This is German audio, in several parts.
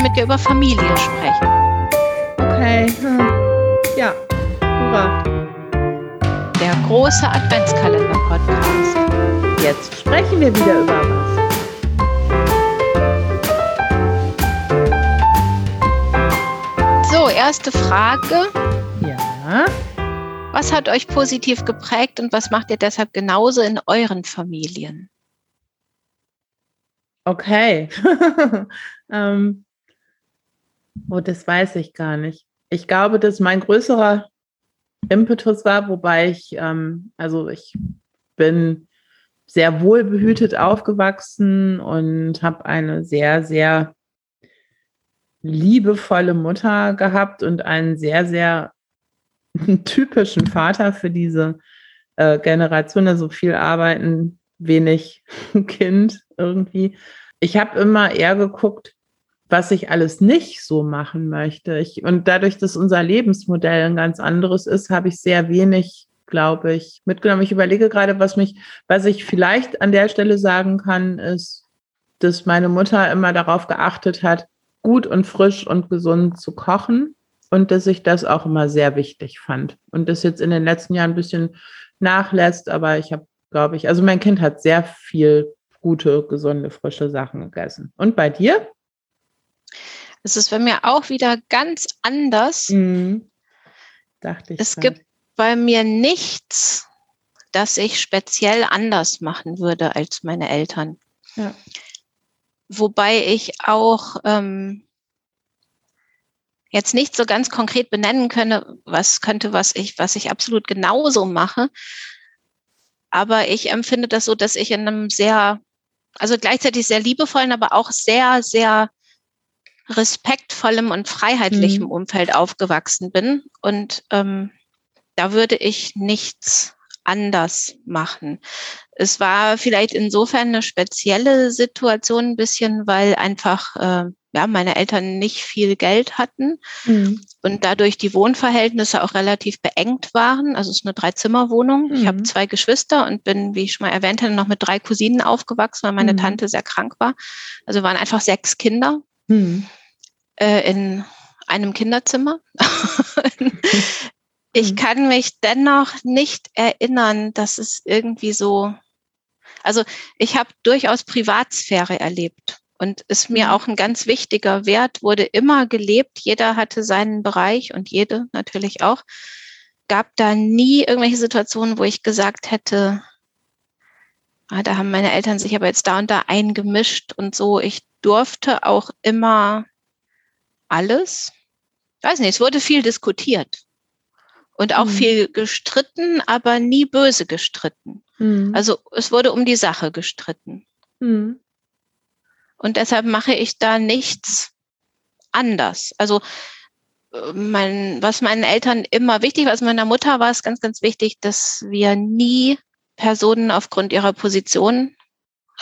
mal mit dir über Familie sprechen. Okay. Hm. Ja. Hurra. Der große Adventskalender-Podcast. Jetzt sprechen wir wieder über was. So, erste Frage. Ja. Was hat euch positiv geprägt und was macht ihr deshalb genauso in euren Familien? Okay. ähm, oh, das weiß ich gar nicht. Ich glaube, dass mein größerer Impetus war, wobei ich, ähm, also ich bin sehr wohlbehütet aufgewachsen und habe eine sehr, sehr liebevolle Mutter gehabt und einen sehr, sehr typischen Vater für diese äh, Generation, also viel arbeiten, wenig Kind irgendwie. Ich habe immer eher geguckt, was ich alles nicht so machen möchte. Ich, und dadurch, dass unser Lebensmodell ein ganz anderes ist, habe ich sehr wenig, glaube ich, mitgenommen. Ich überlege gerade, was mich, was ich vielleicht an der Stelle sagen kann, ist, dass meine Mutter immer darauf geachtet hat, gut und frisch und gesund zu kochen und dass ich das auch immer sehr wichtig fand. Und das jetzt in den letzten Jahren ein bisschen nachlässt, aber ich habe, glaube ich, also mein Kind hat sehr viel gute, gesunde, frische Sachen gegessen. Und bei dir? Es ist bei mir auch wieder ganz anders. Mhm. Dachte ich. Es grad. gibt bei mir nichts, das ich speziell anders machen würde als meine Eltern. Ja. Wobei ich auch ähm, jetzt nicht so ganz konkret benennen könne, was könnte, was ich, was ich absolut genauso mache. Aber ich empfinde das so, dass ich in einem sehr, also gleichzeitig sehr liebevollen, aber auch sehr, sehr respektvollem und freiheitlichem mhm. Umfeld aufgewachsen bin. Und ähm, da würde ich nichts anders machen. Es war vielleicht insofern eine spezielle Situation ein bisschen, weil einfach äh, ja, meine Eltern nicht viel Geld hatten mhm. und dadurch die Wohnverhältnisse auch relativ beengt waren. Also es ist eine Dreizimmerwohnung. Mhm. Ich habe zwei Geschwister und bin, wie ich schon mal erwähnt hatte, noch mit drei Cousinen aufgewachsen, weil meine mhm. Tante sehr krank war. Also waren einfach sechs Kinder mhm. Äh, in einem Kinderzimmer. ich mhm. kann mich dennoch nicht erinnern, dass es irgendwie so, also ich habe durchaus Privatsphäre erlebt und ist mir mhm. auch ein ganz wichtiger Wert, wurde immer gelebt. Jeder hatte seinen Bereich und jede natürlich auch. Gab da nie irgendwelche Situationen, wo ich gesagt hätte, ah, da haben meine Eltern sich aber jetzt da und da eingemischt und so. Ich durfte auch immer alles. Ich weiß nicht, es wurde viel diskutiert und auch mhm. viel gestritten, aber nie böse gestritten. Mhm. Also es wurde um die Sache gestritten. Mhm. Und deshalb mache ich da nichts anders. Also äh, mein, was meinen Eltern immer wichtig war, also meiner Mutter war es ganz, ganz wichtig, dass wir nie Personen aufgrund ihrer Position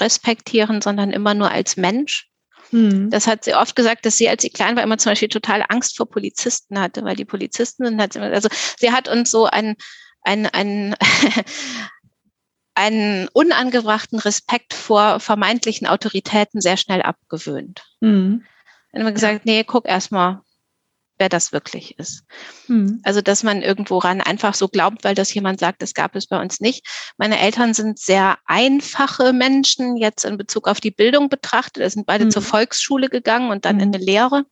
respektieren, sondern immer nur als Mensch. Hm. Das hat sie oft gesagt, dass sie, als sie klein war, immer zum Beispiel total Angst vor Polizisten hatte, weil die Polizisten sind, sie, also sie hat uns so ein, ein, ein einen unangebrachten Respekt vor vermeintlichen Autoritäten sehr schnell abgewöhnt. Mhm. Dann haben wir gesagt, nee, guck erstmal, wer das wirklich ist. Mhm. Also, dass man irgendwo ran einfach so glaubt, weil das jemand sagt, das gab es bei uns nicht. Meine Eltern sind sehr einfache Menschen, jetzt in Bezug auf die Bildung betrachtet. Wir sind beide mhm. zur Volksschule gegangen und dann mhm. in eine Lehre.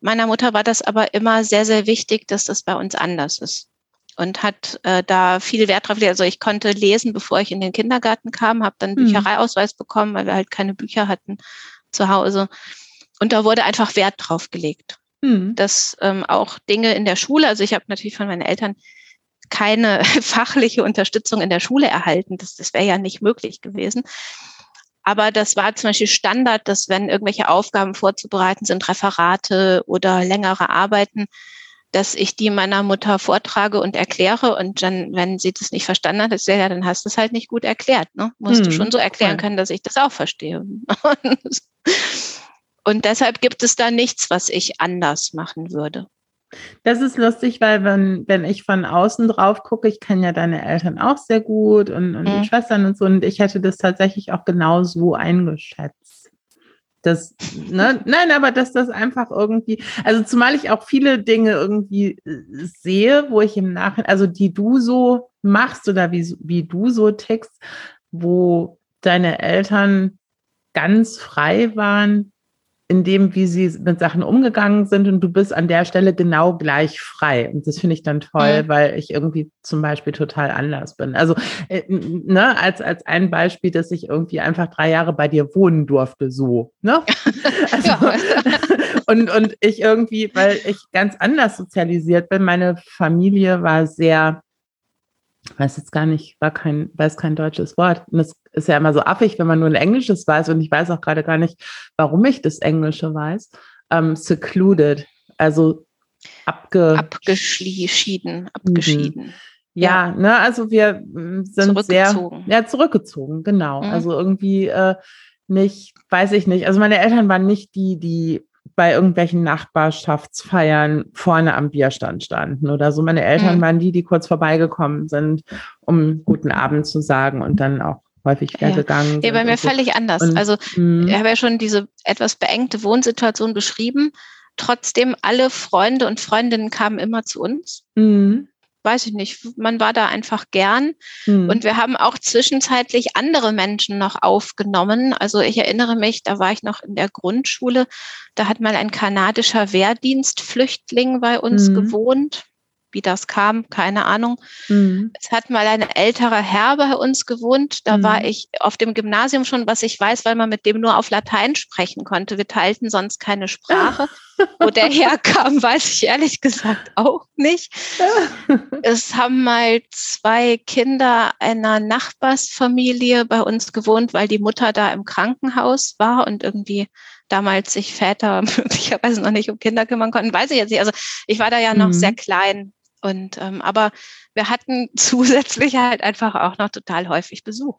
Meiner Mutter war das aber immer sehr, sehr wichtig, dass das bei uns anders ist und hat äh, da viel Wert drauf gelegt. Also ich konnte lesen, bevor ich in den Kindergarten kam, habe dann mhm. Büchereiausweis bekommen, weil wir halt keine Bücher hatten zu Hause. Und da wurde einfach Wert drauf gelegt. Mhm. Dass ähm, auch Dinge in der Schule, also ich habe natürlich von meinen Eltern keine fachliche Unterstützung in der Schule erhalten. Das, das wäre ja nicht möglich gewesen. Aber das war zum Beispiel Standard, dass wenn irgendwelche Aufgaben vorzubereiten sind, Referate oder längere Arbeiten, dass ich die meiner Mutter vortrage und erkläre und dann, wenn sie das nicht verstanden hat, ist ja, dann hast du es halt nicht gut erklärt. Ne? Musst hm, du schon so erklären können, dass ich das auch verstehe. und deshalb gibt es da nichts, was ich anders machen würde. Das ist lustig, weil wenn, wenn ich von außen drauf gucke, ich kenne ja deine Eltern auch sehr gut und, und mhm. die Schwestern und so, und ich hätte das tatsächlich auch genau so eingeschätzt. Das, ne, nein, aber dass das einfach irgendwie, also zumal ich auch viele Dinge irgendwie äh, sehe, wo ich im Nachhinein, also die du so machst oder wie, wie du so tickst, wo deine Eltern ganz frei waren, in dem, wie sie mit Sachen umgegangen sind und du bist an der Stelle genau gleich frei. Und das finde ich dann toll, mhm. weil ich irgendwie zum Beispiel total anders bin. Also, äh, ne, als, als ein Beispiel, dass ich irgendwie einfach drei Jahre bei dir wohnen durfte, so, ne? Also, und, und ich irgendwie, weil ich ganz anders sozialisiert bin, meine Familie war sehr weiß jetzt gar nicht, war kein, weiß kein deutsches Wort. Und das ist ja immer so affig, wenn man nur ein Englisches weiß. Und ich weiß auch gerade gar nicht, warum ich das Englische weiß. Ähm, secluded, also abge abgeschieden, abgeschieden. Ja, ja, ne, also wir mm, sind sehr ja, zurückgezogen, genau. Mhm. Also irgendwie äh, nicht, weiß ich nicht. Also meine Eltern waren nicht die, die bei irgendwelchen Nachbarschaftsfeiern vorne am Bierstand standen oder so. Meine Eltern mhm. waren die, die kurz vorbeigekommen sind, um guten Abend zu sagen und dann auch häufig wieder ja. gegangen. Ja, bei mir völlig anders. Und, also mh. ich habe ja schon diese etwas beengte Wohnsituation beschrieben. Trotzdem, alle Freunde und Freundinnen kamen immer zu uns. Mhm weiß ich nicht, man war da einfach gern. Hm. Und wir haben auch zwischenzeitlich andere Menschen noch aufgenommen. Also ich erinnere mich, da war ich noch in der Grundschule, da hat mal ein kanadischer Wehrdienstflüchtling bei uns hm. gewohnt wie das kam, keine Ahnung. Mhm. Es hat mal ein älterer Herr bei uns gewohnt. Da mhm. war ich auf dem Gymnasium schon, was ich weiß, weil man mit dem nur auf Latein sprechen konnte. Wir teilten sonst keine Sprache. Wo der herkam, weiß ich ehrlich gesagt auch nicht. es haben mal zwei Kinder einer Nachbarsfamilie bei uns gewohnt, weil die Mutter da im Krankenhaus war und irgendwie damals sich Väter möglicherweise noch nicht um Kinder kümmern konnten, weiß ich jetzt nicht. Also ich war da ja noch mhm. sehr klein und ähm, aber wir hatten zusätzlich halt einfach auch noch total häufig Besuch.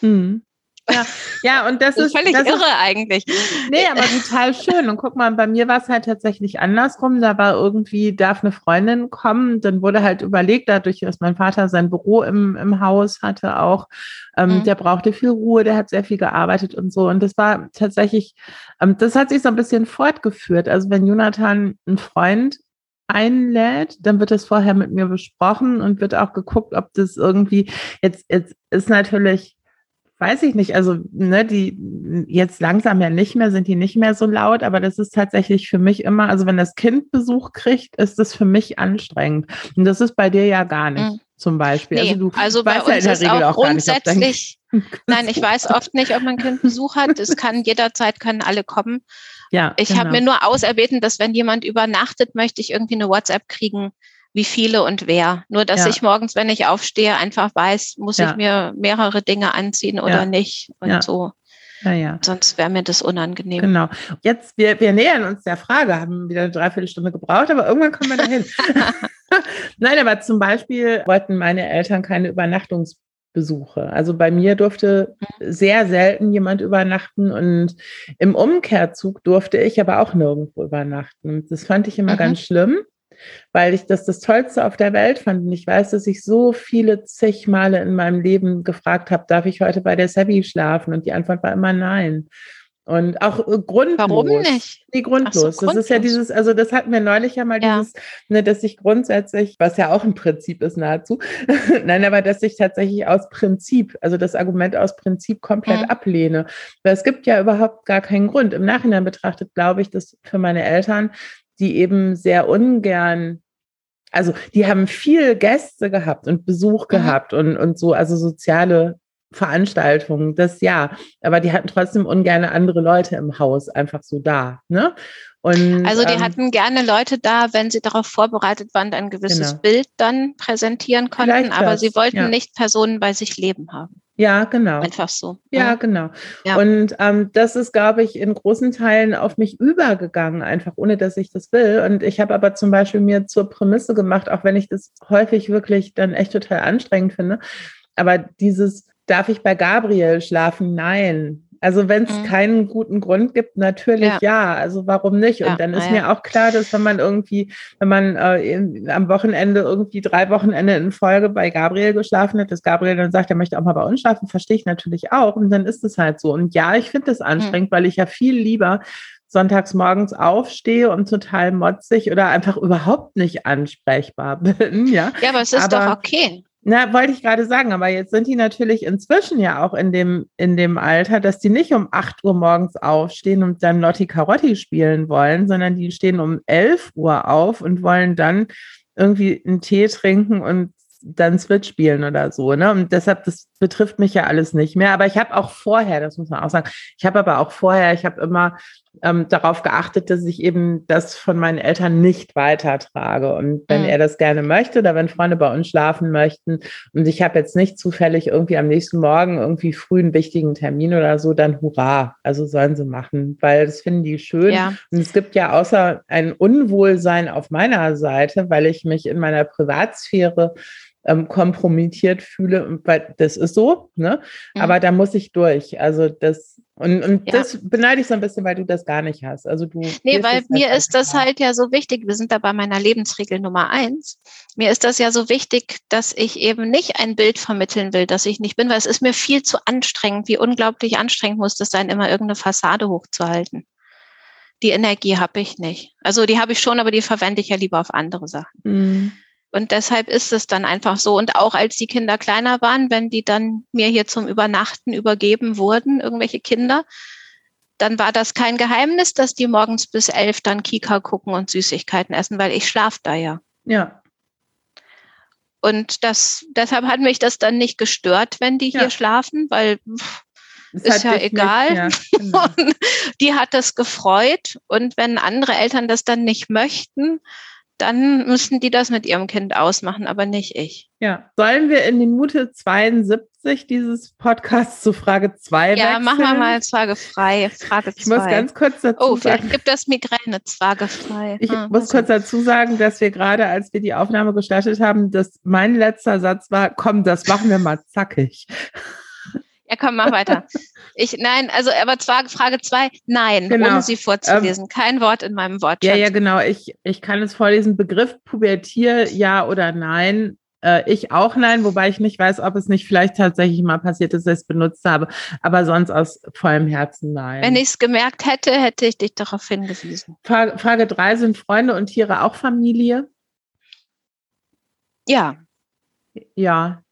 Mhm. Ja, ja, und das, das ist völlig das irre ist, eigentlich. Nee, aber total schön. Und guck mal, bei mir war es halt tatsächlich andersrum. Da war irgendwie, darf eine Freundin kommen. Dann wurde halt überlegt, dadurch, dass mein Vater sein Büro im, im Haus hatte auch, ähm, mhm. der brauchte viel Ruhe, der hat sehr viel gearbeitet und so. Und das war tatsächlich, ähm, das hat sich so ein bisschen fortgeführt. Also wenn Jonathan einen Freund einlädt, dann wird das vorher mit mir besprochen und wird auch geguckt, ob das irgendwie jetzt, jetzt ist natürlich, weiß ich nicht, also ne, die jetzt langsam ja nicht mehr, sind die nicht mehr so laut, aber das ist tatsächlich für mich immer, also wenn das Kind Besuch kriegt, ist das für mich anstrengend. Und das ist bei dir ja gar nicht. Mhm. Zum Beispiel. Nee, also, du also bei uns ja ist auch, auch grundsätzlich, nein, ich weiß oft nicht, ob mein Kind Besuch hat. Es kann jederzeit, können alle kommen. Ja, ich genau. habe mir nur auserbeten, dass wenn jemand übernachtet, möchte ich irgendwie eine WhatsApp kriegen, wie viele und wer. Nur, dass ja. ich morgens, wenn ich aufstehe, einfach weiß, muss ja. ich mir mehrere Dinge anziehen oder ja. nicht und so. Ja, ja. Sonst wäre mir das unangenehm. Genau. Jetzt, wir, wir nähern uns der Frage, haben wieder eine Dreiviertelstunde gebraucht, aber irgendwann kommen wir dahin. Nein, aber zum Beispiel wollten meine Eltern keine Übernachtungs Besuche. Also bei mir durfte sehr selten jemand übernachten und im Umkehrzug durfte ich aber auch nirgendwo übernachten. Das fand ich immer mhm. ganz schlimm, weil ich das das Tollste auf der Welt fand. Und ich weiß, dass ich so viele zig Male in meinem Leben gefragt habe, darf ich heute bei der Sebi schlafen? Und die Antwort war immer nein. Und auch äh, grundlos. Warum nicht? Nee, grundlos. So, grundlos. Das ist ja dieses, also das hatten wir neulich ja mal ja. dieses, ne, dass ich grundsätzlich, was ja auch ein Prinzip ist nahezu, nein, aber dass ich tatsächlich aus Prinzip, also das Argument aus Prinzip komplett mhm. ablehne. Weil es gibt ja überhaupt gar keinen Grund. Im Nachhinein betrachtet glaube ich, dass für meine Eltern, die eben sehr ungern also die haben viel Gäste gehabt und Besuch mhm. gehabt und, und so, also soziale Veranstaltungen, das ja. Aber die hatten trotzdem ungern andere Leute im Haus einfach so da. Ne? Und, also die ähm, hatten gerne Leute da, wenn sie darauf vorbereitet waren, ein gewisses genau. Bild dann präsentieren konnten, aber das, sie wollten ja. nicht Personen bei sich leben haben. Ja, genau. Einfach so. Ja, mhm. genau. Ja. Und ähm, das ist, glaube ich, in großen Teilen auf mich übergegangen, einfach ohne dass ich das will. Und ich habe aber zum Beispiel mir zur Prämisse gemacht, auch wenn ich das häufig wirklich dann echt total anstrengend finde, aber dieses darf ich bei Gabriel schlafen? Nein. Also wenn es mhm. keinen guten Grund gibt, natürlich ja. ja. Also warum nicht? Ja. Und dann ist ja. mir auch klar, dass wenn man irgendwie, wenn man äh, in, am Wochenende irgendwie drei Wochenende in Folge bei Gabriel geschlafen hat, dass Gabriel dann sagt, er möchte auch mal bei uns schlafen, verstehe ich natürlich auch. Und dann ist es halt so. Und ja, ich finde das mhm. anstrengend, mhm. weil ich ja viel lieber sonntags morgens aufstehe und total motzig oder einfach überhaupt nicht ansprechbar bin. Ja, ja aber es ist aber, doch okay. Na, wollte ich gerade sagen, aber jetzt sind die natürlich inzwischen ja auch in dem, in dem Alter, dass die nicht um 8 Uhr morgens aufstehen und dann Lotti Carotti spielen wollen, sondern die stehen um 11 Uhr auf und wollen dann irgendwie einen Tee trinken und dann Switch spielen oder so. Ne? Und deshalb, das betrifft mich ja alles nicht mehr. Aber ich habe auch vorher, das muss man auch sagen, ich habe aber auch vorher, ich habe immer ähm, darauf geachtet, dass ich eben das von meinen Eltern nicht weitertrage. Und wenn mhm. er das gerne möchte oder wenn Freunde bei uns schlafen möchten und ich habe jetzt nicht zufällig irgendwie am nächsten Morgen irgendwie früh einen wichtigen Termin oder so, dann hurra. Also sollen sie machen, weil das finden die schön. Ja. Und es gibt ja außer ein Unwohlsein auf meiner Seite, weil ich mich in meiner Privatsphäre ähm, kompromittiert fühle. Weil das ist so, ne? Mhm. Aber da muss ich durch. Also das und, und ja. das beneide ich so ein bisschen, weil du das gar nicht hast. Also du. Nee, weil mir ist das halt ja so wichtig. Wir sind da bei meiner Lebensregel Nummer eins. Mir ist das ja so wichtig, dass ich eben nicht ein Bild vermitteln will, dass ich nicht bin, weil es ist mir viel zu anstrengend. Wie unglaublich anstrengend muss das sein, immer irgendeine Fassade hochzuhalten. Die Energie habe ich nicht. Also die habe ich schon, aber die verwende ich ja lieber auf andere Sachen. Mhm. Und deshalb ist es dann einfach so. Und auch als die Kinder kleiner waren, wenn die dann mir hier zum Übernachten übergeben wurden, irgendwelche Kinder, dann war das kein Geheimnis, dass die morgens bis elf dann Kika gucken und Süßigkeiten essen, weil ich schlaf da ja. Ja. Und das, deshalb hat mich das dann nicht gestört, wenn die ja. hier schlafen, weil pff, ist ja egal. Nicht, ja, genau. die hat das gefreut. Und wenn andere Eltern das dann nicht möchten, dann müssen die das mit ihrem Kind ausmachen, aber nicht ich. Ja. Sollen wir in die Minute 72 dieses Podcasts zu Frage 2 Ja, wechseln? machen wir mal Frage frei. Frage 2. Ich muss ganz kurz dazu Oh, vielleicht sagen, gibt das Migräne, Frage frei. Ich hm, muss kurz dazu sagen, dass wir gerade, als wir die Aufnahme gestartet haben, dass mein letzter Satz war, komm, das machen wir mal zackig. Ja, komm, mach weiter. Ich, nein, also, aber zwar Frage zwei, nein, genau. ohne sie vorzulesen. Ähm, Kein Wort in meinem Wort. Ja, ja, genau. Ich, ich kann es vorlesen. Begriff Pubertier, ja oder nein. Äh, ich auch nein, wobei ich nicht weiß, ob es nicht vielleicht tatsächlich mal passiert ist, dass ich es benutzt habe. Aber sonst aus vollem Herzen nein. Wenn ich es gemerkt hätte, hätte ich dich darauf hingewiesen. Frage, Frage drei, sind Freunde und Tiere auch Familie? Ja. Ja,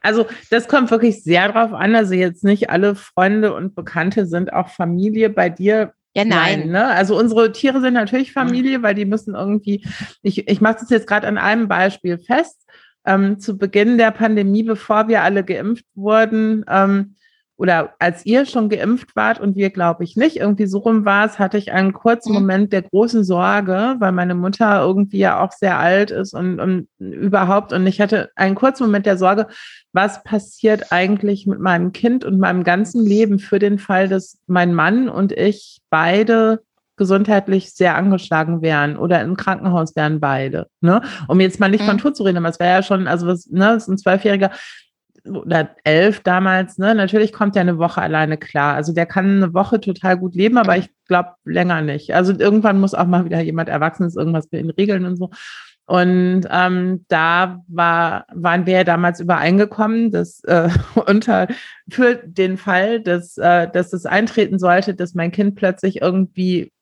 also das kommt wirklich sehr drauf an. Also jetzt nicht alle Freunde und Bekannte sind auch Familie bei dir. Ja, nein. nein ne? Also unsere Tiere sind natürlich Familie, weil die müssen irgendwie, ich, ich mache das jetzt gerade an einem Beispiel fest. Ähm, zu Beginn der Pandemie, bevor wir alle geimpft wurden, ähm, oder als ihr schon geimpft wart und wir, glaube ich, nicht, irgendwie so rum war es, hatte ich einen kurzen mhm. Moment der großen Sorge, weil meine Mutter irgendwie ja auch sehr alt ist und, und überhaupt. Und ich hatte einen kurzen Moment der Sorge, was passiert eigentlich mit meinem Kind und meinem ganzen Leben für den Fall, dass mein Mann und ich beide gesundheitlich sehr angeschlagen wären oder im Krankenhaus wären beide. Ne? Um jetzt mal nicht mhm. von Tod zu reden, aber es wäre ja schon, also was, ne, ist ein Zwölfjähriger, oder elf damals, ne? Natürlich kommt der eine Woche alleine klar. Also der kann eine Woche total gut leben, aber ich glaube länger nicht. Also irgendwann muss auch mal wieder jemand Erwachsenes irgendwas für ihn regeln und so. Und ähm, da war, waren wir ja damals übereingekommen, dass äh, unter für den Fall, dass, äh, dass es eintreten sollte, dass mein Kind plötzlich irgendwie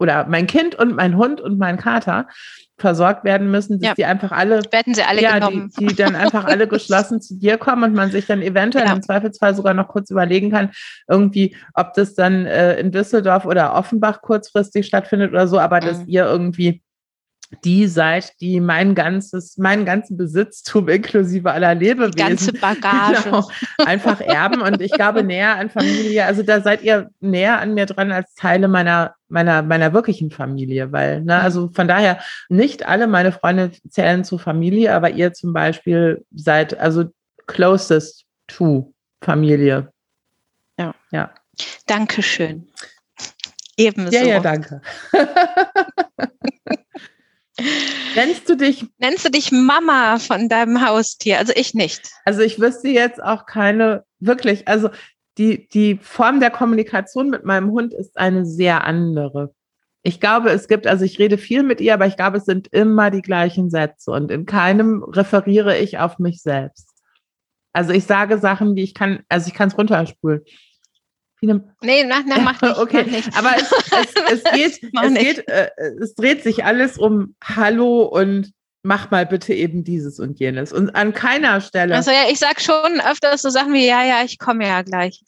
oder mein Kind und mein Hund und mein Kater versorgt werden müssen, dass ja. die einfach alle, werden sie alle ja, genommen. Die, die dann einfach alle geschlossen zu dir kommen und man sich dann eventuell ja. im Zweifelsfall sogar noch kurz überlegen kann, irgendwie, ob das dann äh, in Düsseldorf oder Offenbach kurzfristig stattfindet oder so, aber mhm. dass ihr irgendwie die seid, die mein ganzes, meinen ganzen Besitztum inklusive aller Lebewesen, die ganze Bagage, genau, einfach erben. Und ich glaube näher an Familie. Also da seid ihr näher an mir dran als Teile meiner meiner meiner wirklichen Familie, weil ne, also von daher nicht alle meine Freunde zählen zur Familie, aber ihr zum Beispiel seid also closest to Familie. Ja, ja. Dankeschön. Ebenso. Ja, ja, danke. Nennst du dich? Nennst du dich Mama von deinem Haustier? Also ich nicht. Also ich wüsste jetzt auch keine, wirklich, also die, die Form der Kommunikation mit meinem Hund ist eine sehr andere. Ich glaube, es gibt, also ich rede viel mit ihr, aber ich glaube, es sind immer die gleichen Sätze und in keinem referiere ich auf mich selbst. Also ich sage Sachen, die ich kann, also ich kann es runterspulen. Nee, na, na, mach nicht. okay, mach nicht. aber es, es, es geht, es, geht äh, es dreht sich alles um Hallo und mach mal bitte eben dieses und jenes. Und an keiner Stelle. Also ja, ich sag schon öfters so Sachen wie, ja, ja, ich komme ja gleich.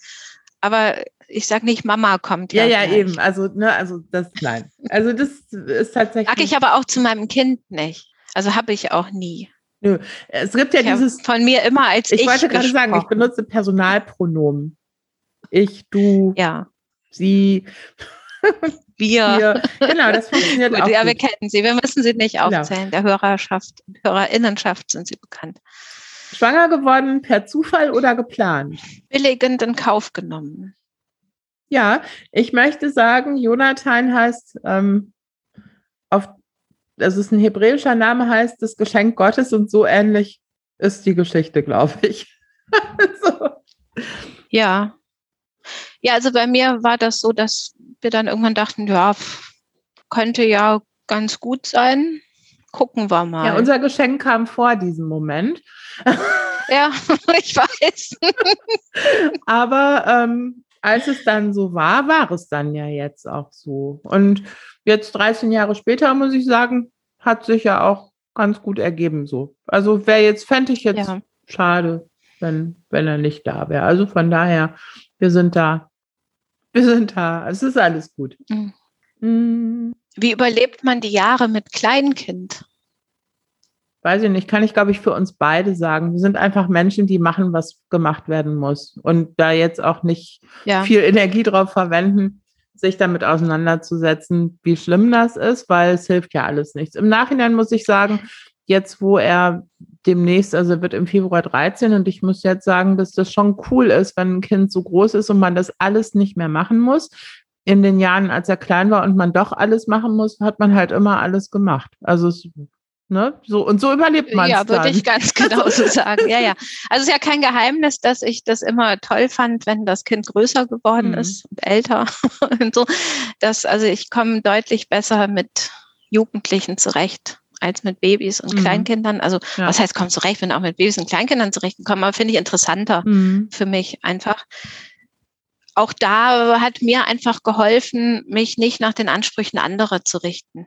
Aber ich sag nicht, Mama kommt ja. Ja, ja, eben. Also, ne, also das, nein. Also das ist tatsächlich. Sag ich aber auch zu meinem Kind nicht. Also habe ich auch nie. Nö. Es gibt ja ich dieses. Von mir immer als ich. Ich wollte gerade sagen, ich benutze Personalpronomen. Ich, du, ja. sie. Wir. wir. Genau, das funktioniert gut, auch. Ja, gut. wir kennen sie. Wir müssen sie nicht genau. aufzählen. Genau. Der Hörerschaft, Hörerinnenschaft sind sie bekannt. Schwanger geworden per Zufall oder geplant? Billigend in Kauf genommen. Ja, ich möchte sagen, Jonathan heißt ähm, auf, es ist ein hebräischer Name, heißt das Geschenk Gottes und so ähnlich ist die Geschichte, glaube ich. so. Ja. Ja, also bei mir war das so, dass wir dann irgendwann dachten, ja, könnte ja ganz gut sein. Gucken wir mal. Ja, unser Geschenk kam vor diesem Moment. Ja, ich weiß. Aber ähm, als es dann so war, war es dann ja jetzt auch so. Und jetzt 13 Jahre später, muss ich sagen, hat sich ja auch ganz gut ergeben so. Also wäre jetzt, fände ich jetzt ja. schade, wenn, wenn er nicht da wäre. Also von daher, wir sind da wir sind da. Es ist alles gut. Mhm. Mhm. Wie überlebt man die Jahre mit Kleinkind? Weiß ich nicht, kann ich, glaube ich, für uns beide sagen. Wir sind einfach Menschen, die machen, was gemacht werden muss. Und da jetzt auch nicht ja. viel Energie drauf verwenden, sich damit auseinanderzusetzen, wie schlimm das ist, weil es hilft ja alles nichts. Im Nachhinein muss ich sagen, jetzt, wo er demnächst, also wird im Februar 13 und ich muss jetzt sagen, dass das schon cool ist, wenn ein Kind so groß ist und man das alles nicht mehr machen muss. In den Jahren, als er klein war und man doch alles machen muss, hat man halt immer alles gemacht. Also es, ne, so und so überlebt man. Ja, würde ich ganz genau so sagen. Ja, ja. Also es ist ja kein Geheimnis, dass ich das immer toll fand, wenn das Kind größer geworden mhm. ist und älter und so. Dass, also ich komme deutlich besser mit Jugendlichen zurecht als mit Babys und mhm. Kleinkindern. Also ja. was heißt, kommst du recht, wenn auch mit Babys und Kleinkindern zurechtkommst, aber finde ich interessanter mhm. für mich einfach. Auch da hat mir einfach geholfen, mich nicht nach den Ansprüchen anderer zu richten.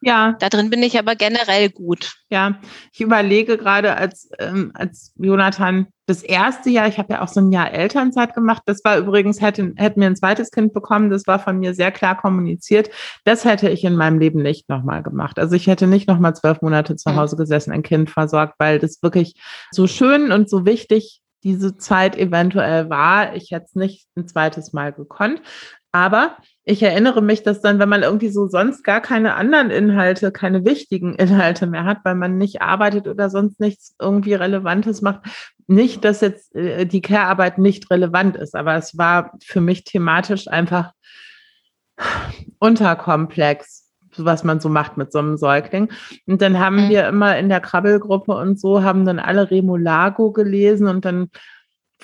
Ja. Da drin bin ich aber generell gut. Ja, ich überlege gerade, als, ähm, als Jonathan das erste Jahr, ich habe ja auch so ein Jahr Elternzeit gemacht, das war übrigens, hätten, hätten wir ein zweites Kind bekommen, das war von mir sehr klar kommuniziert. Das hätte ich in meinem Leben nicht nochmal gemacht. Also ich hätte nicht nochmal zwölf Monate zu hm. Hause gesessen, ein Kind versorgt, weil das wirklich so schön und so wichtig diese Zeit eventuell war. Ich hätte es nicht ein zweites Mal gekonnt. Aber ich erinnere mich, dass dann, wenn man irgendwie so sonst gar keine anderen Inhalte, keine wichtigen Inhalte mehr hat, weil man nicht arbeitet oder sonst nichts irgendwie Relevantes macht, nicht, dass jetzt äh, die Care-Arbeit nicht relevant ist, aber es war für mich thematisch einfach unterkomplex, was man so macht mit so einem Säugling. Und dann haben mhm. wir immer in der Krabbelgruppe und so, haben dann alle Remolago gelesen und dann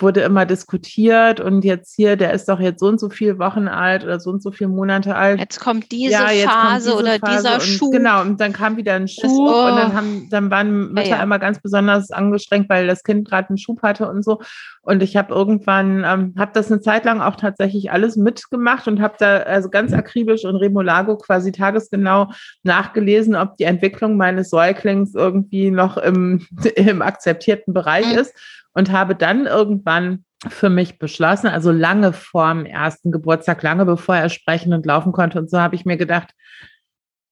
wurde immer diskutiert und jetzt hier, der ist doch jetzt so und so viele Wochen alt oder so und so viele Monate alt. Jetzt kommt diese ja, jetzt Phase kommt diese oder Phase dieser und, Schub. Genau, und dann kam wieder ein Schub oh. und dann, haben, dann waren Mütter ja, ja. immer ganz besonders angestrengt, weil das Kind gerade einen Schub hatte und so. Und ich habe irgendwann, ähm, habe das eine Zeit lang auch tatsächlich alles mitgemacht und habe da also ganz akribisch und Remolago quasi tagesgenau nachgelesen, ob die Entwicklung meines Säuglings irgendwie noch im, im akzeptierten Bereich mhm. ist und habe dann irgendwann für mich beschlossen, also lange vor dem ersten Geburtstag, lange bevor er sprechen und laufen konnte. Und so habe ich mir gedacht,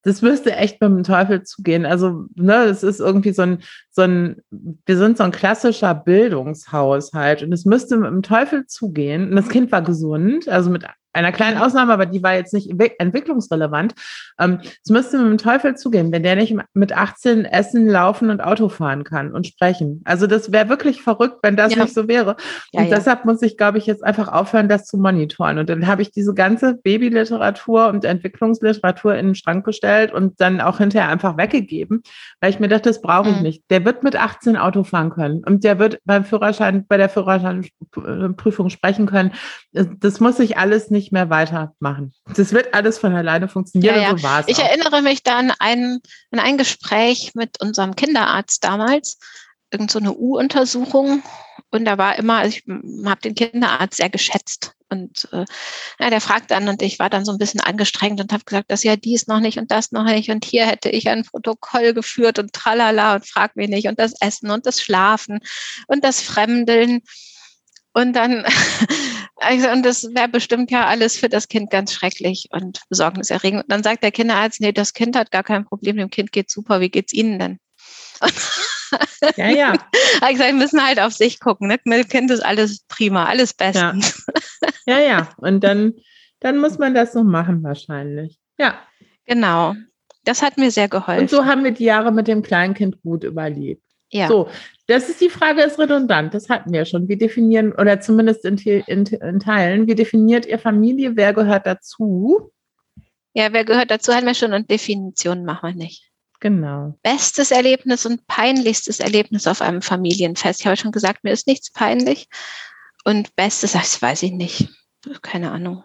das müsste echt mit dem Teufel zugehen. Also, ne, es ist irgendwie so ein, so ein, wir sind so ein klassischer Bildungshaushalt und es müsste mit dem Teufel zugehen. Und das Kind war gesund, also mit einer kleinen Ausnahme, aber die war jetzt nicht entwicklungsrelevant. Ähm, es müsste mit dem Teufel zugehen, wenn der nicht mit 18 essen, laufen und Auto fahren kann und sprechen. Also das wäre wirklich verrückt, wenn das ja. nicht so wäre. Ja, und ja. deshalb muss ich, glaube ich, jetzt einfach aufhören, das zu monitoren. Und dann habe ich diese ganze Babyliteratur und Entwicklungsliteratur in den Schrank gestellt und dann auch hinterher einfach weggegeben, weil ich mir dachte, das brauche ich mhm. nicht. Der wird mit 18 Auto fahren können und der wird beim Führerschein, bei der Führerscheinprüfung sprechen können. Das muss ich alles nicht mehr weitermachen. Das wird alles von alleine funktionieren. Ja, ja. So ich auch. erinnere mich da an ein, an ein Gespräch mit unserem Kinderarzt damals, irgend so eine U-Untersuchung. Und da war immer, also ich habe den Kinderarzt sehr geschätzt. Und äh, ja, der fragt dann und ich war dann so ein bisschen angestrengt und habe gesagt, dass ja dies noch nicht und das noch nicht und hier hätte ich ein Protokoll geführt und tralala und frag mich nicht und das Essen und das Schlafen und das Fremdeln. Und dann, und das wäre bestimmt ja alles für das Kind ganz schrecklich und besorgniserregend. Und dann sagt der Kinderarzt, nee, das Kind hat gar kein Problem, dem Kind geht super, wie geht's Ihnen denn? Ja, ja. ich gesagt, wir müssen halt auf sich gucken. Ne? Mit Kind ist alles prima, alles bestens. Ja, ja. ja. Und dann, dann muss man das so machen wahrscheinlich. Ja. Genau. Das hat mir sehr geholfen. Und so haben wir die Jahre mit dem Kleinkind gut überlebt. Ja. So, das ist die Frage, ist redundant. Das hatten wir schon. Wir definieren, oder zumindest in, in, in Teilen, wie definiert ihr Familie? Wer gehört dazu? Ja, wer gehört dazu, haben wir schon und Definitionen machen wir nicht. Genau. Bestes Erlebnis und peinlichstes Erlebnis auf einem Familienfest. Ich habe schon gesagt, mir ist nichts peinlich. Und bestes, das weiß ich nicht. Keine Ahnung.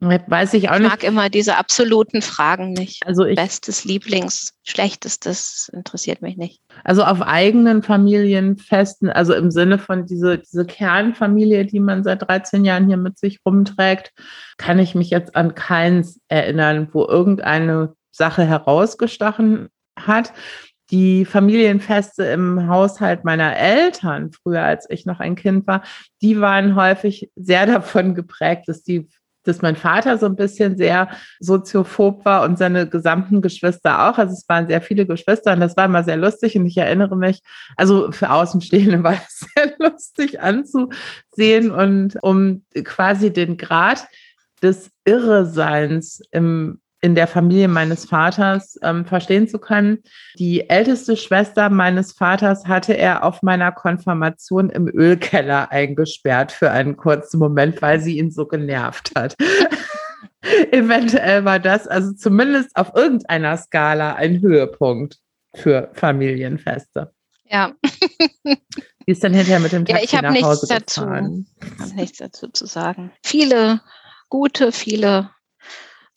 Weiß ich auch nicht. Ich mag immer diese absoluten Fragen nicht. Also ich, Bestes, Lieblings, Schlechtestes interessiert mich nicht. Also auf eigenen Familienfesten, also im Sinne von diese, diese Kernfamilie, die man seit 13 Jahren hier mit sich rumträgt, kann ich mich jetzt an keins erinnern, wo irgendeine Sache herausgestochen hat. Die Familienfeste im Haushalt meiner Eltern, früher als ich noch ein Kind war, die waren häufig sehr davon geprägt, dass die dass mein Vater so ein bisschen sehr soziophob war und seine gesamten Geschwister auch. Also es waren sehr viele Geschwister und das war immer sehr lustig und ich erinnere mich, also für Außenstehende war es sehr lustig anzusehen und um quasi den Grad des Irreseins im in der Familie meines Vaters ähm, verstehen zu können. Die älteste Schwester meines Vaters hatte er auf meiner Konfirmation im Ölkeller eingesperrt für einen kurzen Moment, weil sie ihn so genervt hat. Eventuell war das also zumindest auf irgendeiner Skala ein Höhepunkt für Familienfeste. Ja. Wie ist dann hinterher mit dem Taxi ja, ich nach Hause nichts gefahren? dazu. Ich habe nichts dazu zu sagen. Viele gute, viele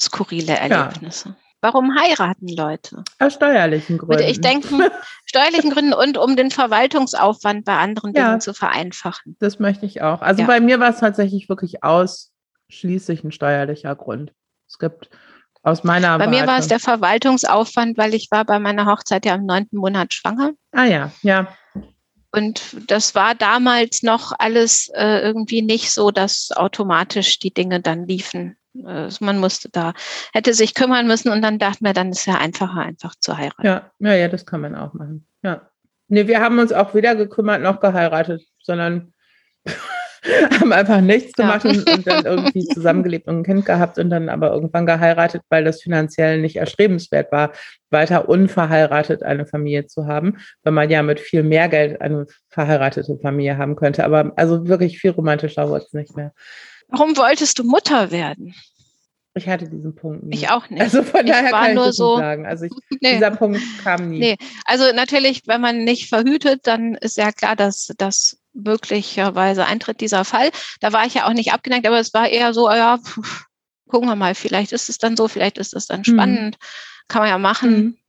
skurrile Erlebnisse. Ja. Warum heiraten Leute? Aus steuerlichen Gründen. Ich denke, steuerlichen Gründen und um den Verwaltungsaufwand bei anderen Dingen ja, zu vereinfachen. Das möchte ich auch. Also ja. bei mir war es tatsächlich wirklich ausschließlich ein steuerlicher Grund. Es gibt aus meiner Bei Warte. mir war es der Verwaltungsaufwand, weil ich war bei meiner Hochzeit ja im neunten Monat schwanger. Ah ja, ja. Und das war damals noch alles äh, irgendwie nicht so, dass automatisch die Dinge dann liefen. Äh, man musste da, hätte sich kümmern müssen und dann dachten wir, dann ist es ja einfacher, einfach zu heiraten. Ja, ja, ja, das kann man auch machen. Ja. Nee, wir haben uns auch weder gekümmert noch geheiratet, sondern haben einfach nichts gemacht ja. und, und, dann irgendwie zusammengelebt und ein Kind gehabt und dann aber irgendwann geheiratet, weil das finanziell nicht erstrebenswert war, weiter unverheiratet eine Familie zu haben, weil man ja mit viel mehr Geld eine verheiratete Familie haben könnte. Aber also wirklich viel romantischer wurde es nicht mehr. Warum wolltest du Mutter werden? Ich hatte diesen Punkt nie. Ich auch nicht. Also von daher kann ich das so, nicht sagen. Also ich, nee. dieser Punkt kam nie. Nee. Also natürlich, wenn man nicht verhütet, dann ist ja klar, dass das möglicherweise eintritt dieser Fall. Da war ich ja auch nicht abgeneigt, aber es war eher so, ja, gucken wir mal, vielleicht ist es dann so, vielleicht ist es dann mhm. spannend, mhm. kann man ja machen.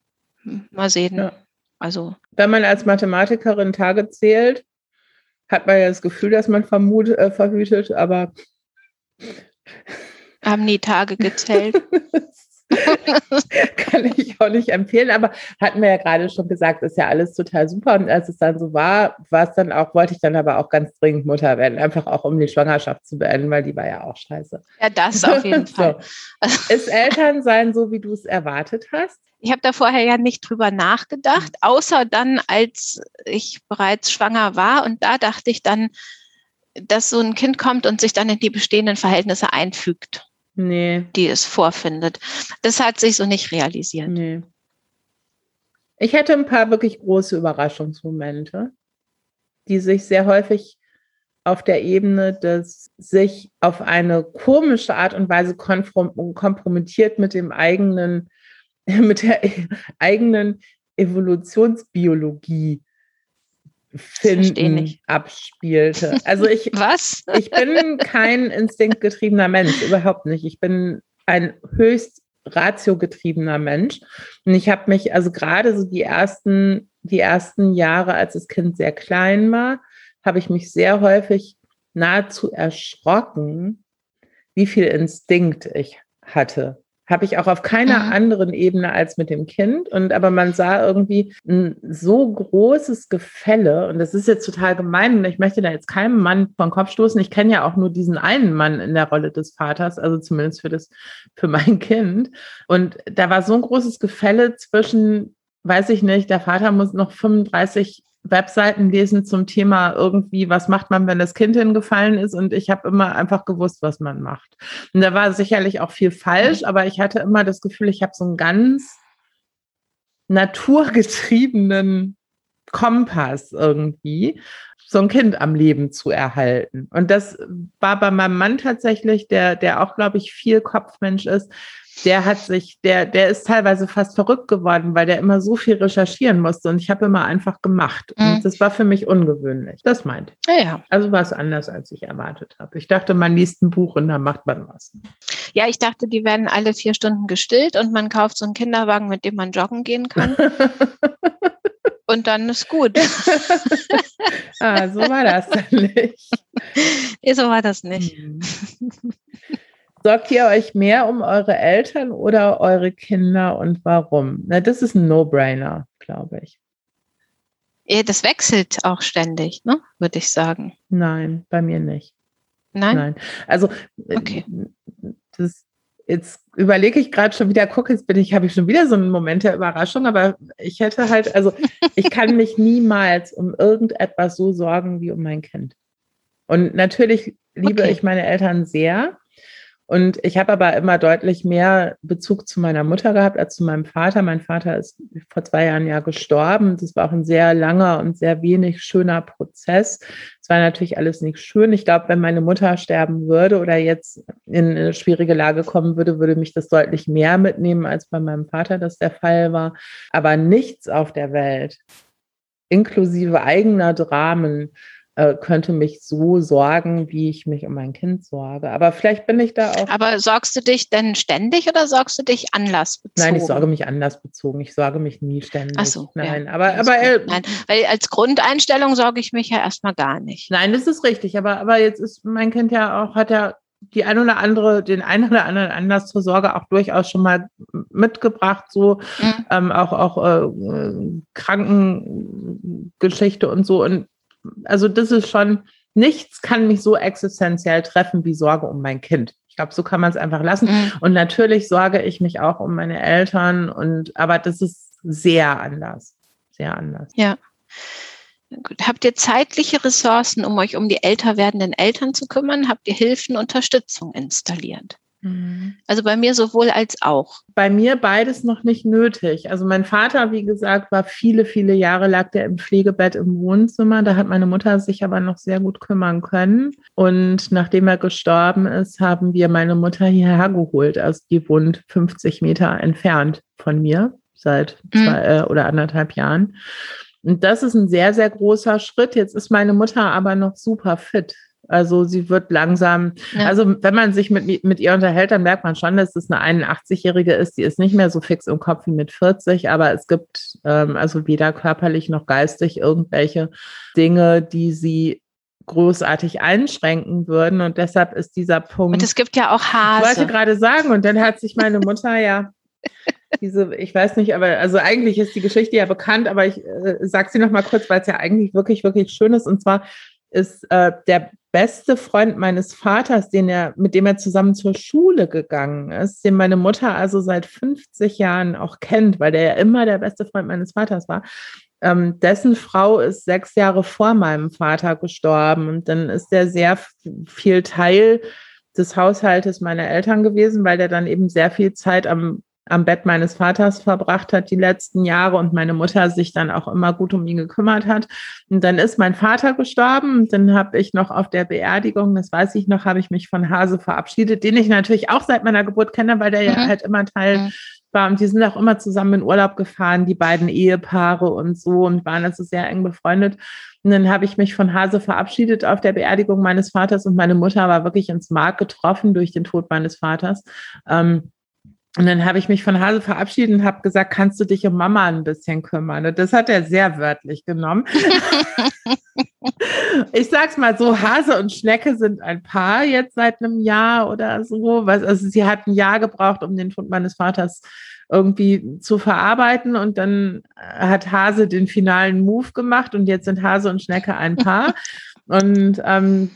Mhm. Mal sehen. Ja. Also. Wenn man als Mathematikerin Tage zählt, hat man ja das Gefühl, dass man vermut, äh, verhütet, aber haben nie Tage gezählt. Kann ich auch nicht empfehlen, aber hatten wir ja gerade schon gesagt, ist ja alles total super. Und als es dann so war, war es dann auch, wollte ich dann aber auch ganz dringend Mutter werden, einfach auch um die Schwangerschaft zu beenden, weil die war ja auch scheiße. Ja, das auf jeden Fall. so. Ist Elternsein so, wie du es erwartet hast? Ich habe da vorher ja nicht drüber nachgedacht, außer dann, als ich bereits schwanger war. Und da dachte ich dann, dass so ein Kind kommt und sich dann in die bestehenden Verhältnisse einfügt. nee. die es vorfindet. Das hat sich so nicht realisiert. Nee. Ich hätte ein paar wirklich große Überraschungsmomente, die sich sehr häufig auf der Ebene des sich auf eine komische Art und Weise kompromittiert mit dem eigenen, mit der eigenen Evolutionsbiologie finden abspielte. Also ich, Was? ich bin kein instinktgetriebener Mensch, überhaupt nicht. Ich bin ein höchst ratiogetriebener Mensch. Und ich habe mich, also gerade so die ersten, die ersten Jahre, als das Kind sehr klein war, habe ich mich sehr häufig nahezu erschrocken, wie viel Instinkt ich hatte habe ich auch auf keiner mhm. anderen Ebene als mit dem Kind. Und aber man sah irgendwie ein so großes Gefälle. Und das ist jetzt total gemein. Und ich möchte da jetzt keinem Mann vom Kopf stoßen. Ich kenne ja auch nur diesen einen Mann in der Rolle des Vaters, also zumindest für das, für mein Kind. Und da war so ein großes Gefälle zwischen, weiß ich nicht, der Vater muss noch 35 Webseiten lesen zum Thema irgendwie, was macht man, wenn das Kind hingefallen ist. Und ich habe immer einfach gewusst, was man macht. Und da war sicherlich auch viel falsch, aber ich hatte immer das Gefühl, ich habe so einen ganz naturgetriebenen Kompass irgendwie, so ein Kind am Leben zu erhalten. Und das war bei meinem Mann tatsächlich, der, der auch, glaube ich, viel Kopfmensch ist, der hat sich, der, der ist teilweise fast verrückt geworden, weil der immer so viel recherchieren musste und ich habe immer einfach gemacht. Mhm. Und das war für mich ungewöhnlich. Das meint. Ja, ja. Also war es anders, als ich erwartet habe. Ich dachte, man liest ein Buch und dann macht man was. Ja, ich dachte, die werden alle vier Stunden gestillt und man kauft so einen Kinderwagen, mit dem man joggen gehen kann. und dann ist gut. ah, so war das dann nicht. Nee, so war das nicht. Mhm. Sorgt ihr euch mehr um eure Eltern oder eure Kinder und warum? Na, das ist ein No-Brainer, glaube ich. Das wechselt auch ständig, ne? würde ich sagen. Nein, bei mir nicht. Nein? Nein. Also, okay. das, jetzt überlege ich gerade schon wieder, gucke, jetzt bin ich, habe ich schon wieder so einen Moment der Überraschung, aber ich hätte halt, also ich kann mich niemals um irgendetwas so sorgen wie um mein Kind. Und natürlich liebe okay. ich meine Eltern sehr. Und ich habe aber immer deutlich mehr Bezug zu meiner Mutter gehabt als zu meinem Vater. Mein Vater ist vor zwei Jahren ja gestorben. Das war auch ein sehr langer und sehr wenig schöner Prozess. Es war natürlich alles nicht schön. Ich glaube, wenn meine Mutter sterben würde oder jetzt in eine schwierige Lage kommen würde, würde mich das deutlich mehr mitnehmen, als bei meinem Vater das der Fall war. Aber nichts auf der Welt, inklusive eigener Dramen, äh, könnte mich so sorgen, wie ich mich um mein Kind sorge. Aber vielleicht bin ich da auch. Aber sorgst du dich denn ständig oder sorgst du dich anlassbezogen? Nein, ich sorge mich anlassbezogen. Ich sorge mich nie ständig. Ach so, Nein, ja, aber, aber äh, Nein, weil als Grundeinstellung sorge ich mich ja erstmal gar nicht. Nein, das ist richtig. Aber, aber jetzt ist mein Kind ja auch, hat ja die ein oder andere, den einen oder anderen Anlass zur Sorge auch durchaus schon mal mitgebracht, so mhm. ähm, auch, auch äh, Krankengeschichte und so. Und also das ist schon, nichts kann mich so existenziell treffen wie Sorge um mein Kind. Ich glaube, so kann man es einfach lassen. Mhm. Und natürlich sorge ich mich auch um meine Eltern und aber das ist sehr anders. Sehr anders. Ja. Gut. Habt ihr zeitliche Ressourcen, um euch um die älter werdenden Eltern zu kümmern? Habt ihr Hilfen, Unterstützung installiert? Mhm. Also bei mir sowohl als auch. Bei mir beides noch nicht nötig. Also mein Vater, wie gesagt, war viele, viele Jahre lag der im Pflegebett im Wohnzimmer. Da hat meine Mutter sich aber noch sehr gut kümmern können. Und nachdem er gestorben ist, haben wir meine Mutter hierher geholt. Also die wohnt 50 Meter entfernt von mir seit mhm. zwei äh, oder anderthalb Jahren. Und das ist ein sehr, sehr großer Schritt. Jetzt ist meine Mutter aber noch super fit. Also sie wird langsam, ja. also wenn man sich mit, mit ihr unterhält, dann merkt man schon, dass es eine 81-Jährige ist, die ist nicht mehr so fix im Kopf wie mit 40, aber es gibt ähm, also weder körperlich noch geistig irgendwelche Dinge, die sie großartig einschränken würden. Und deshalb ist dieser Punkt. Und es gibt ja auch Hase. Ich wollte gerade sagen, und dann hat sich meine Mutter ja diese, ich weiß nicht, aber also eigentlich ist die Geschichte ja bekannt, aber ich äh, sage sie noch mal kurz, weil es ja eigentlich wirklich, wirklich schön ist. Und zwar ist äh, der beste Freund meines Vaters, den er, mit dem er zusammen zur Schule gegangen ist, den meine Mutter also seit 50 Jahren auch kennt, weil der ja immer der beste Freund meines Vaters war. Ähm, dessen Frau ist sechs Jahre vor meinem Vater gestorben und dann ist er sehr viel Teil des Haushaltes meiner Eltern gewesen, weil der dann eben sehr viel Zeit am am Bett meines Vaters verbracht hat die letzten Jahre und meine Mutter sich dann auch immer gut um ihn gekümmert hat. Und dann ist mein Vater gestorben und dann habe ich noch auf der Beerdigung, das weiß ich noch, habe ich mich von Hase verabschiedet, den ich natürlich auch seit meiner Geburt kenne, weil der mhm. ja halt immer Teil mhm. war und die sind auch immer zusammen in Urlaub gefahren, die beiden Ehepaare und so und waren also sehr eng befreundet. Und dann habe ich mich von Hase verabschiedet auf der Beerdigung meines Vaters und meine Mutter war wirklich ins Mark getroffen durch den Tod meines Vaters. Ähm, und dann habe ich mich von Hase verabschiedet und habe gesagt, kannst du dich um Mama ein bisschen kümmern? Und das hat er sehr wörtlich genommen. ich sag's mal so, Hase und Schnecke sind ein Paar jetzt seit einem Jahr oder so. Also sie hat ein Jahr gebraucht, um den Tod meines Vaters irgendwie zu verarbeiten. Und dann hat Hase den finalen Move gemacht und jetzt sind Hase und Schnecke ein Paar. und ähm,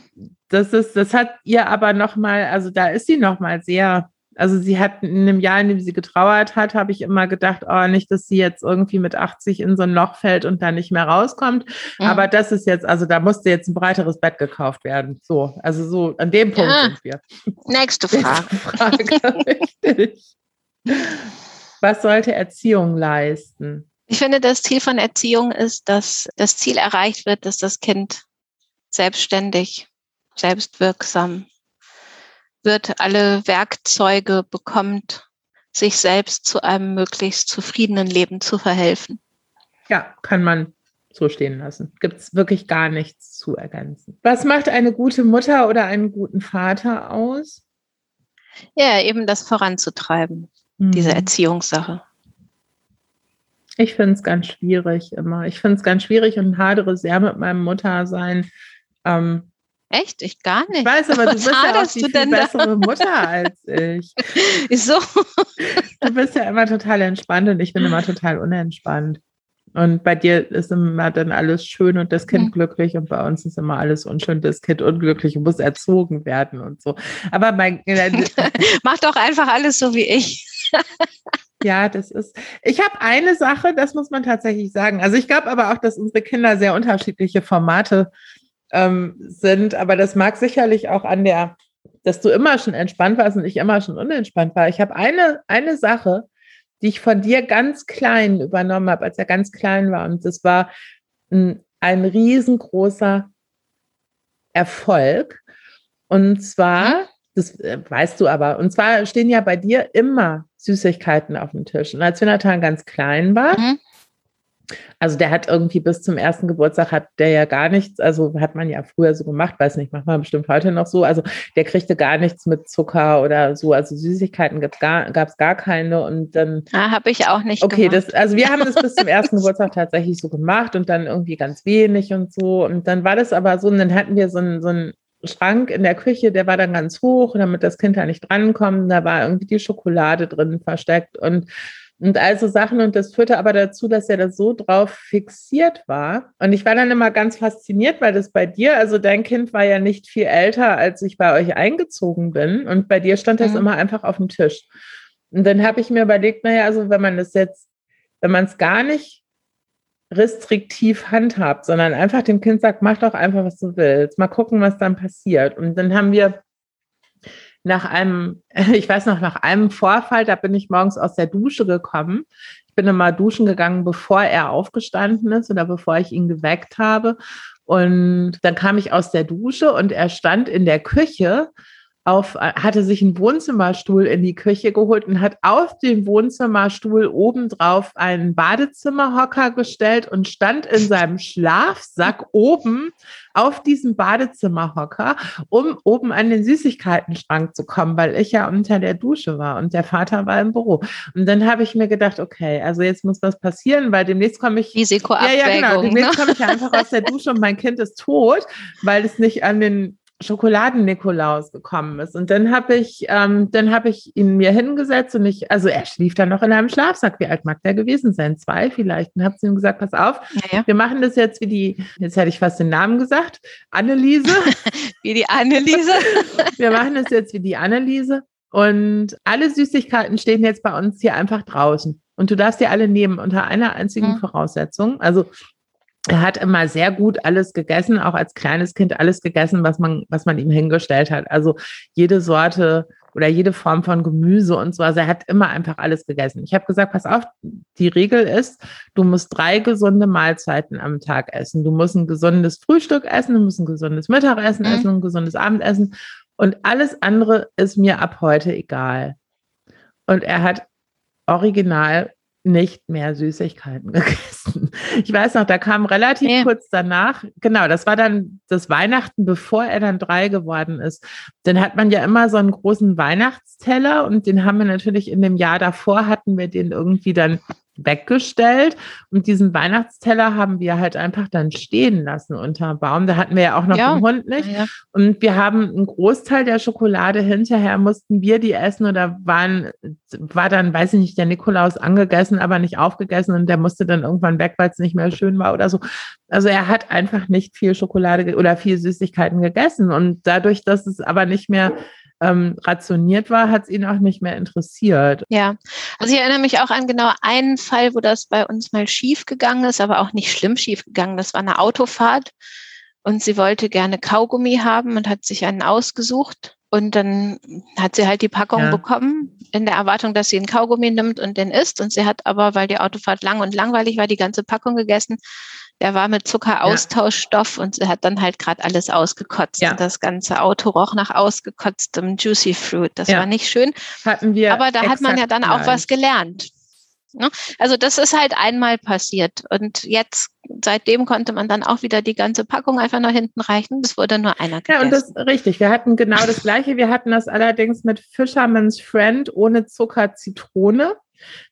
das ist, das hat ihr aber nochmal, also da ist sie nochmal sehr also sie hat in einem Jahr, in dem sie getrauert hat, habe ich immer gedacht, oh, nicht, dass sie jetzt irgendwie mit 80 in so ein Loch fällt und dann nicht mehr rauskommt. Mhm. Aber das ist jetzt, also da musste jetzt ein breiteres Bett gekauft werden. So, also so an dem Punkt ja. sind wir. Nächste Frage. Nächste Frage Was sollte Erziehung leisten? Ich finde, das Ziel von Erziehung ist, dass das Ziel erreicht wird, dass das Kind selbstständig, selbstwirksam wird, alle Werkzeuge bekommt, sich selbst zu einem möglichst zufriedenen Leben zu verhelfen. Ja, kann man so stehen lassen. Gibt es wirklich gar nichts zu ergänzen. Was macht eine gute Mutter oder einen guten Vater aus? Ja, eben das voranzutreiben, mhm. diese Erziehungssache. Ich finde es ganz schwierig immer. Ich finde es ganz schwierig und hadere sehr mit meinem Muttersein. Ähm, Echt? Ich gar nicht. Ich weiß, aber du bist ja auch die viel bessere da? Mutter als ich. Wieso? Du bist ja immer total entspannt und ich bin immer total unentspannt. Und bei dir ist immer dann alles schön und das Kind mhm. glücklich und bei uns ist immer alles unschön, das Kind unglücklich und muss erzogen werden und so. Aber mein Mach doch einfach alles so wie ich. ja, das ist. Ich habe eine Sache, das muss man tatsächlich sagen. Also ich glaube aber auch, dass unsere Kinder sehr unterschiedliche Formate ähm, sind. Aber das mag sicherlich auch an der, dass du immer schon entspannt warst und ich immer schon unentspannt war. Ich habe eine, eine Sache, die ich von dir ganz klein übernommen habe, als er ganz klein war. Und das war ein, ein riesengroßer Erfolg. Und zwar, das äh, weißt du aber, und zwar stehen ja bei dir immer Süßigkeiten auf dem Tisch. Und als Jonathan ganz klein war, mhm. Also der hat irgendwie bis zum ersten Geburtstag hat der ja gar nichts, also hat man ja früher so gemacht, weiß nicht, macht man bestimmt heute noch so. Also der kriegte gar nichts mit Zucker oder so, also Süßigkeiten gab es gar, gar keine und dann. Ah, habe ich auch nicht. Okay, gemacht. das, also wir haben das bis zum ersten Geburtstag tatsächlich so gemacht und dann irgendwie ganz wenig und so. Und dann war das aber so, und dann hatten wir so einen, so einen Schrank in der Küche, der war dann ganz hoch, damit das Kind da nicht drankommt. Da war irgendwie die Schokolade drin versteckt und und also Sachen, und das führte aber dazu, dass er da so drauf fixiert war. Und ich war dann immer ganz fasziniert, weil das bei dir, also dein Kind war ja nicht viel älter, als ich bei euch eingezogen bin. Und bei dir stand das mhm. immer einfach auf dem Tisch. Und dann habe ich mir überlegt, naja, also wenn man das jetzt, wenn man es gar nicht restriktiv handhabt, sondern einfach dem Kind sagt, mach doch einfach, was du willst, mal gucken, was dann passiert. Und dann haben wir nach einem, ich weiß noch, nach einem Vorfall, da bin ich morgens aus der Dusche gekommen. Ich bin immer duschen gegangen, bevor er aufgestanden ist oder bevor ich ihn geweckt habe. Und dann kam ich aus der Dusche und er stand in der Küche auf, hatte sich einen Wohnzimmerstuhl in die Küche geholt und hat auf dem Wohnzimmerstuhl obendrauf einen Badezimmerhocker gestellt und stand in seinem Schlafsack oben auf diesem Badezimmerhocker, um oben an den Süßigkeitenschrank zu kommen, weil ich ja unter der Dusche war und der Vater war im Büro. Und dann habe ich mir gedacht, okay, also jetzt muss was passieren, weil demnächst komme ich. Risikoabwägung. Ja, ja, genau. Demnächst ne? komme ich einfach aus der Dusche und mein Kind ist tot, weil es nicht an den Schokoladen-Nikolaus gekommen ist. Und dann habe ich, ähm, dann habe ich ihn mir hingesetzt und ich, also er schlief dann noch in einem Schlafsack. Wie alt mag der gewesen sein? Zwei vielleicht. Und habe zu ihm gesagt, pass auf, ja. wir machen das jetzt wie die, jetzt hätte ich fast den Namen gesagt, Anneliese. wie die Anneliese. wir machen das jetzt wie die Anneliese. Und alle Süßigkeiten stehen jetzt bei uns hier einfach draußen. Und du darfst die alle nehmen unter einer einzigen mhm. Voraussetzung. Also er hat immer sehr gut alles gegessen, auch als kleines Kind alles gegessen, was man, was man ihm hingestellt hat. Also jede Sorte oder jede Form von Gemüse und so. Also er hat immer einfach alles gegessen. Ich habe gesagt, pass auf, die Regel ist, du musst drei gesunde Mahlzeiten am Tag essen. Du musst ein gesundes Frühstück essen, du musst ein gesundes Mittagessen mhm. essen, ein gesundes Abendessen. Und alles andere ist mir ab heute egal. Und er hat original nicht mehr Süßigkeiten gegessen. Ich weiß noch, da kam relativ ja. kurz danach, genau, das war dann das Weihnachten, bevor er dann drei geworden ist. Dann hat man ja immer so einen großen Weihnachtsteller und den haben wir natürlich in dem Jahr davor, hatten wir den irgendwie dann weggestellt und diesen Weihnachtsteller haben wir halt einfach dann stehen lassen unter Baum. Da hatten wir ja auch noch ja. den Hund nicht. Ja. Und wir haben einen Großteil der Schokolade hinterher mussten wir die essen oder waren, war dann, weiß ich nicht, der Nikolaus angegessen, aber nicht aufgegessen und der musste dann irgendwann weg, weil es nicht mehr schön war oder so. Also er hat einfach nicht viel Schokolade oder viel Süßigkeiten gegessen und dadurch, dass es aber nicht mehr ähm, rationiert war, hat es ihn auch nicht mehr interessiert. Ja, also ich erinnere mich auch an genau einen Fall, wo das bei uns mal schief gegangen ist, aber auch nicht schlimm schief gegangen. Das war eine Autofahrt und sie wollte gerne Kaugummi haben und hat sich einen ausgesucht. Und dann hat sie halt die Packung ja. bekommen, in der Erwartung, dass sie einen Kaugummi nimmt und den isst. Und sie hat aber, weil die Autofahrt lang und langweilig war, die ganze Packung gegessen der war mit Zuckeraustauschstoff ja. und hat dann halt gerade alles ausgekotzt. Ja. Und das ganze Auto roch nach ausgekotztem Juicy Fruit. Das ja. war nicht schön. Hatten wir. Aber da hat man ja dann auch was gelernt. Ne? Also das ist halt einmal passiert. Und jetzt, seitdem konnte man dann auch wieder die ganze Packung einfach nach hinten reichen. Das wurde nur einer gegessen. Ja, und das richtig. Wir hatten genau das Gleiche. Wir hatten das allerdings mit Fisherman's Friend ohne Zucker Zitrone.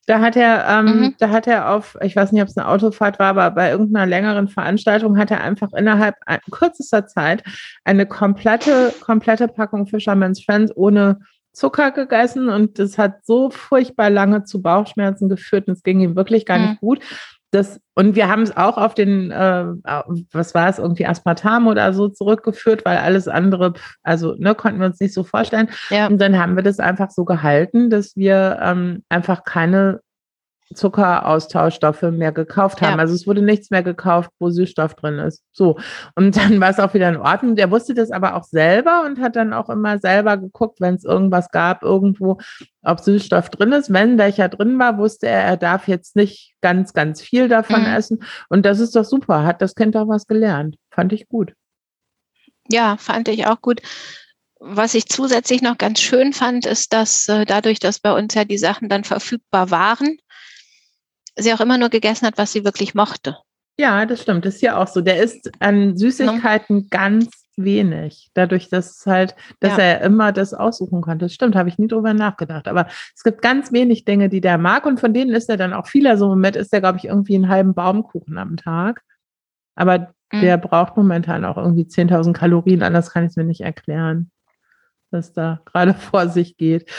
Da hat er, ähm, mhm. da hat er auf, ich weiß nicht, ob es eine Autofahrt war, aber bei irgendeiner längeren Veranstaltung hat er einfach innerhalb kürzester Zeit eine komplette, komplette Packung Fisherman's Friends ohne Zucker gegessen und das hat so furchtbar lange zu Bauchschmerzen geführt und es ging ihm wirklich gar mhm. nicht gut das, und wir haben es auch auf den, äh, was war es, irgendwie Aspartam oder so zurückgeführt, weil alles andere, also ne, konnten wir uns nicht so vorstellen. Ja. Und dann haben wir das einfach so gehalten, dass wir ähm, einfach keine Zuckeraustauschstoffe mehr gekauft haben. Ja. Also es wurde nichts mehr gekauft, wo Süßstoff drin ist. So. Und dann war es auch wieder in Ordnung. Der wusste das aber auch selber und hat dann auch immer selber geguckt, wenn es irgendwas gab, irgendwo, ob Süßstoff drin ist. Wenn welcher drin war, wusste er, er darf jetzt nicht ganz, ganz viel davon mhm. essen. Und das ist doch super. Hat das Kind auch was gelernt. Fand ich gut. Ja, fand ich auch gut. Was ich zusätzlich noch ganz schön fand, ist, dass äh, dadurch, dass bei uns ja die Sachen dann verfügbar waren, sie auch immer nur gegessen hat, was sie wirklich mochte. Ja, das stimmt. Das ist ja auch so. Der isst an Süßigkeiten no. ganz wenig. Dadurch, dass halt, dass ja. er immer das aussuchen konnte. Das stimmt, habe ich nie drüber nachgedacht. Aber es gibt ganz wenig Dinge, die der mag und von denen isst er dann auch viel. Also im Moment isst er, glaube ich, irgendwie einen halben Baumkuchen am Tag. Aber mhm. der braucht momentan auch irgendwie 10.000 Kalorien, anders kann ich es mir nicht erklären was da gerade vor sich geht.